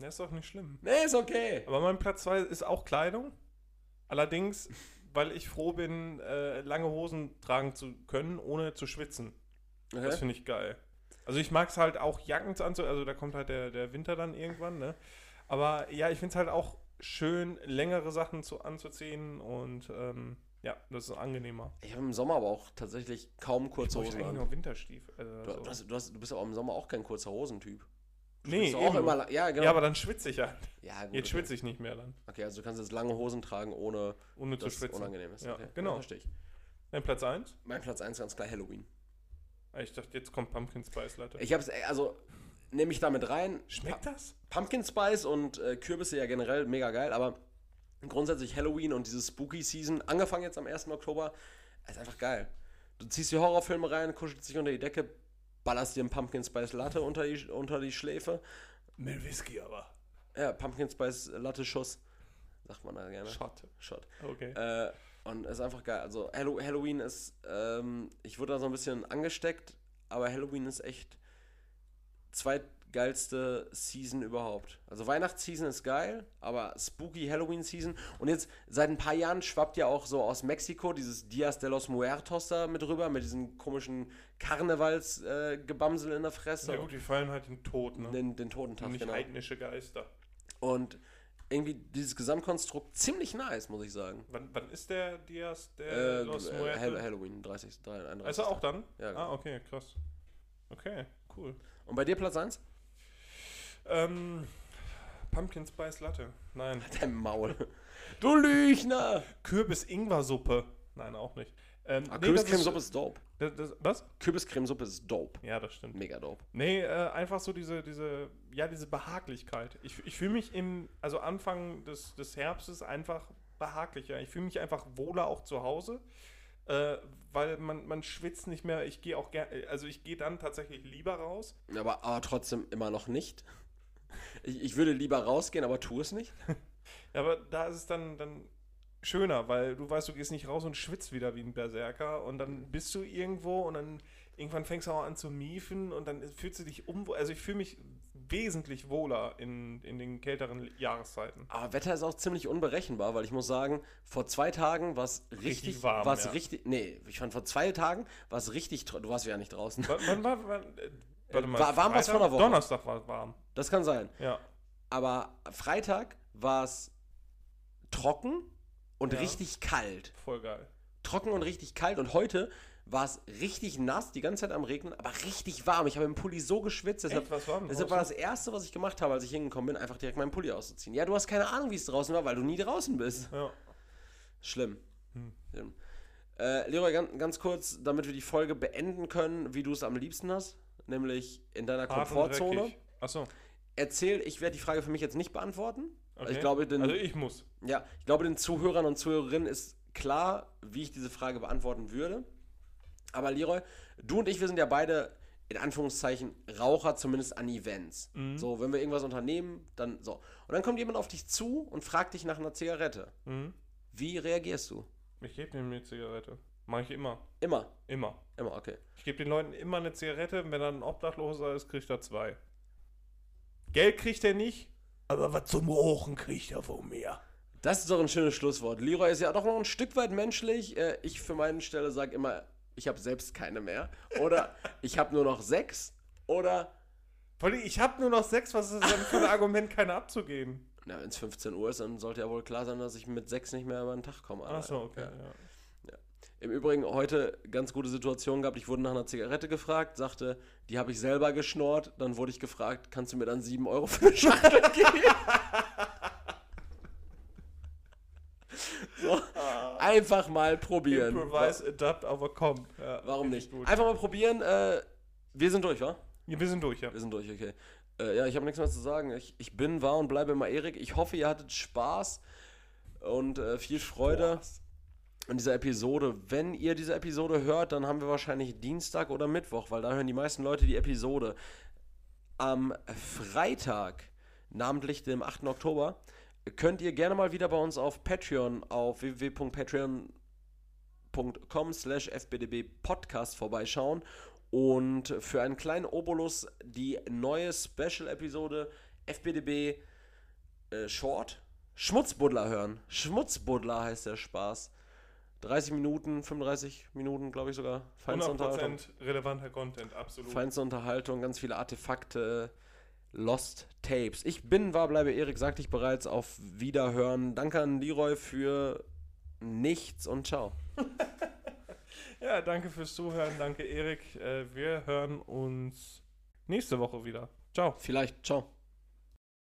Ne, ist doch nicht schlimm. Nee, ist okay. Aber mein Platz 2 ist auch Kleidung. Allerdings, weil ich froh bin, äh, lange Hosen tragen zu können, ohne zu schwitzen. Okay. Das finde ich geil. Also ich mag es halt auch Jacken anzu, also da kommt halt der, der Winter dann irgendwann, ne? Aber ja, ich finde es halt auch schön, längere Sachen zu, anzuziehen und ähm, ja, das ist angenehmer. Ich habe im Sommer aber auch tatsächlich kaum kurze Hosen an. Nur Winterstiefel. Also du, du, hast, du, hast, du bist aber im Sommer auch kein kurzer Hosentyp. Nee, auch immer, ja, genau. ja, aber dann schwitze ich halt. Ja, gut, jetzt okay. schwitze ich nicht mehr dann. Okay, also du kannst jetzt lange Hosen tragen, ohne, ohne dass zu schwitzen. unangenehm ist. Ja, okay. genau. Ja, verstehe ich. Dein Platz 1? Mein Platz 1 ganz klar Halloween. Ah, ich dachte, jetzt kommt Pumpkin Spice Latte. Ich hab's, also nehme ich damit rein. Schmeckt das? Pumpkin Spice und äh, Kürbisse ja generell mega geil, aber grundsätzlich Halloween und diese Spooky Season, angefangen jetzt am 1. Oktober, ist einfach geil. Du ziehst die Horrorfilme rein, kuschelst dich unter die Decke, ballerst dir einen Pumpkin Spice Latte unter die, unter die Schläfe. Mit Whisky aber. Ja, Pumpkin Spice Latte Schuss. Sagt man da gerne. Shot. Shot. Okay. Äh, und ist einfach geil. Also Halloween ist, ähm, ich wurde da so ein bisschen angesteckt, aber Halloween ist echt zweitgeilste Season überhaupt. Also Weihnachtsseason ist geil, aber Spooky Halloween Season. Und jetzt seit ein paar Jahren schwappt ja auch so aus Mexiko dieses Dias de los Muertos da mit rüber, mit diesem komischen Karnevalsgebamsel äh, in der Fresse. Ja gut, die fallen halt den Tod, ne? Den, den Totentag, Und nicht genau. heidnische Geister. Und irgendwie dieses Gesamtkonstrukt ziemlich nice, muss ich sagen. Wann, wann ist der Dias der äh, Los äh, Halloween, 30, 31. Ist er auch dann? Ja, genau. Ah, okay, krass. Okay, cool. Und bei dir Platz 1? Ähm, Pumpkin Spice Latte. Nein. *laughs* Dein Maul. Du Lüchner! Kürbis-Ingwer-Suppe. Nein, auch nicht. Ähm, Ah, nee, Kürbiscremesuppe das ist dope. ist, das, das, was? Kürbiscremesuppe ist dope. Ja, das stimmt. Mega dope. Nee, äh, einfach so diese, diese, ja, diese Behaglichkeit. Ich, ich fühle mich im, also Anfang des, des Herbstes einfach behaglicher. Ich fühle mich einfach wohler auch zu Hause, äh, weil man, man schwitzt nicht mehr. Ich gehe auch gerne, also ich gehe dann tatsächlich lieber raus. Aber, aber trotzdem immer noch nicht. Ich, ich würde lieber rausgehen, aber tu es nicht. *laughs* Ja, aber da ist es dann, dann schöner, weil du weißt, du gehst nicht raus und schwitzt wieder wie ein Berserker und dann bist du irgendwo und dann irgendwann fängst du auch an zu miefen und dann fühlst du dich um. Also ich fühle mich wesentlich wohler in, in den kälteren Jahreszeiten. Aber Wetter ist auch ziemlich unberechenbar, weil ich muss sagen, vor zwei Tagen war es richtig, Richtig warm, war's ja. richtig, nee, ich fand vor zwei Tagen war es richtig, du warst ja nicht draußen. Wann, wann war, wann, warte mal, war- warm war's Freitag? vor einer Woche. Donnerstag war es warm. Das kann sein. Ja. Aber Freitag war es trocken und Ja. richtig kalt. Voll geil. Trocken und richtig kalt und heute war es richtig nass, die ganze Zeit am Regnen, aber richtig warm. Ich habe im Pulli so geschwitzt, deshalb, war denn deshalb war das Erste, was ich gemacht habe, als ich hingekommen bin, einfach direkt meinen Pulli auszuziehen. Ja, du hast keine Ahnung, wie es draußen war, weil du nie draußen bist. Ja. Schlimm. Hm. Schlimm. Äh, Leroy, ganz, ganz kurz, damit wir die Folge beenden können, wie du es am liebsten hast, nämlich in deiner Hart Komfortzone. Achso. Erzähl, ich werde die Frage für mich jetzt nicht beantworten. Okay. Ich glaube, den, also ich muss. ja, ich glaube, den Zuhörern und Zuhörerinnen ist klar, wie ich diese Frage beantworten würde. Aber Leroy, du und ich, wir sind ja beide in Anführungszeichen Raucher, zumindest an Events. Mhm. So, wenn wir irgendwas unternehmen, dann so. Und dann kommt jemand auf dich zu und fragt dich nach einer Zigarette. Mhm. Wie reagierst du? Ich gebe ihm eine Zigarette. Mache ich immer. Immer. Immer. Immer, okay. Ich gebe den Leuten immer eine Zigarette. Wenn er ein Obdachloser ist, kriegt er zwei. Geld kriegt er nicht, aber was zum Rauchen kriegt er von mir. Das ist doch ein schönes Schlusswort. Leroy ist ja doch noch ein Stück weit menschlich. Äh, Ich für meine Stelle sage immer, ich habe selbst keine mehr. Oder *laughs* ich habe nur noch sechs. Oder, ich habe nur noch sechs. Was ist das denn für ein Argument, keine abzugeben? na, wenn es 15 Uhr ist, dann sollte ja wohl klar sein, dass ich mit sechs nicht mehr über den Tag komme. Achso, okay. Ja. Ja. Im Übrigen heute ganz gute Situation gehabt. Ich wurde nach einer Zigarette gefragt, sagte, die habe ich selber geschnort. Dann wurde ich gefragt, kannst du mir dann 7 Euro für eine Schachtel geben? *laughs* so, einfach mal probieren. Improvise, adapt, overcome. Ja, Warum nicht? ich Gut. Einfach mal probieren. Äh, wir sind durch, wa? Ja, wir sind durch, ja. Wir sind durch, okay. Äh, ja, ich habe nichts mehr zu sagen. Ich, ich bin, war und bleibe immer Erik. Ich hoffe, ihr hattet Spaß und äh, viel Freude Spaß. An dieser Episode. Wenn ihr diese Episode hört, dann haben wir wahrscheinlich Dienstag oder Mittwoch, weil da hören die meisten Leute die Episode. Am Freitag, namentlich dem 8. Oktober, könnt ihr gerne mal wieder bei uns auf Patreon auf www.patreon.com slash fbdbpodcast vorbeischauen und für einen kleinen Obolus die neue Special-Episode FBDB äh, Short Schmutzbuddler hören. Schmutzbuddler heißt der Spaß. 30 Minuten, 35 Minuten, glaube ich sogar. Feinste Unterhaltung. 100% relevanter Content, absolut. Feinste Unterhaltung, ganz viele Artefakte, Lost Tapes. Ich bin, war, bleibe Erik, sagte ich bereits, auf Wiederhören. Danke an Leroy für nichts und ciao. *laughs* Ja, danke fürs Zuhören. Danke, Erik. Äh, wir hören uns nächste Woche wieder. Ciao. Vielleicht, ciao.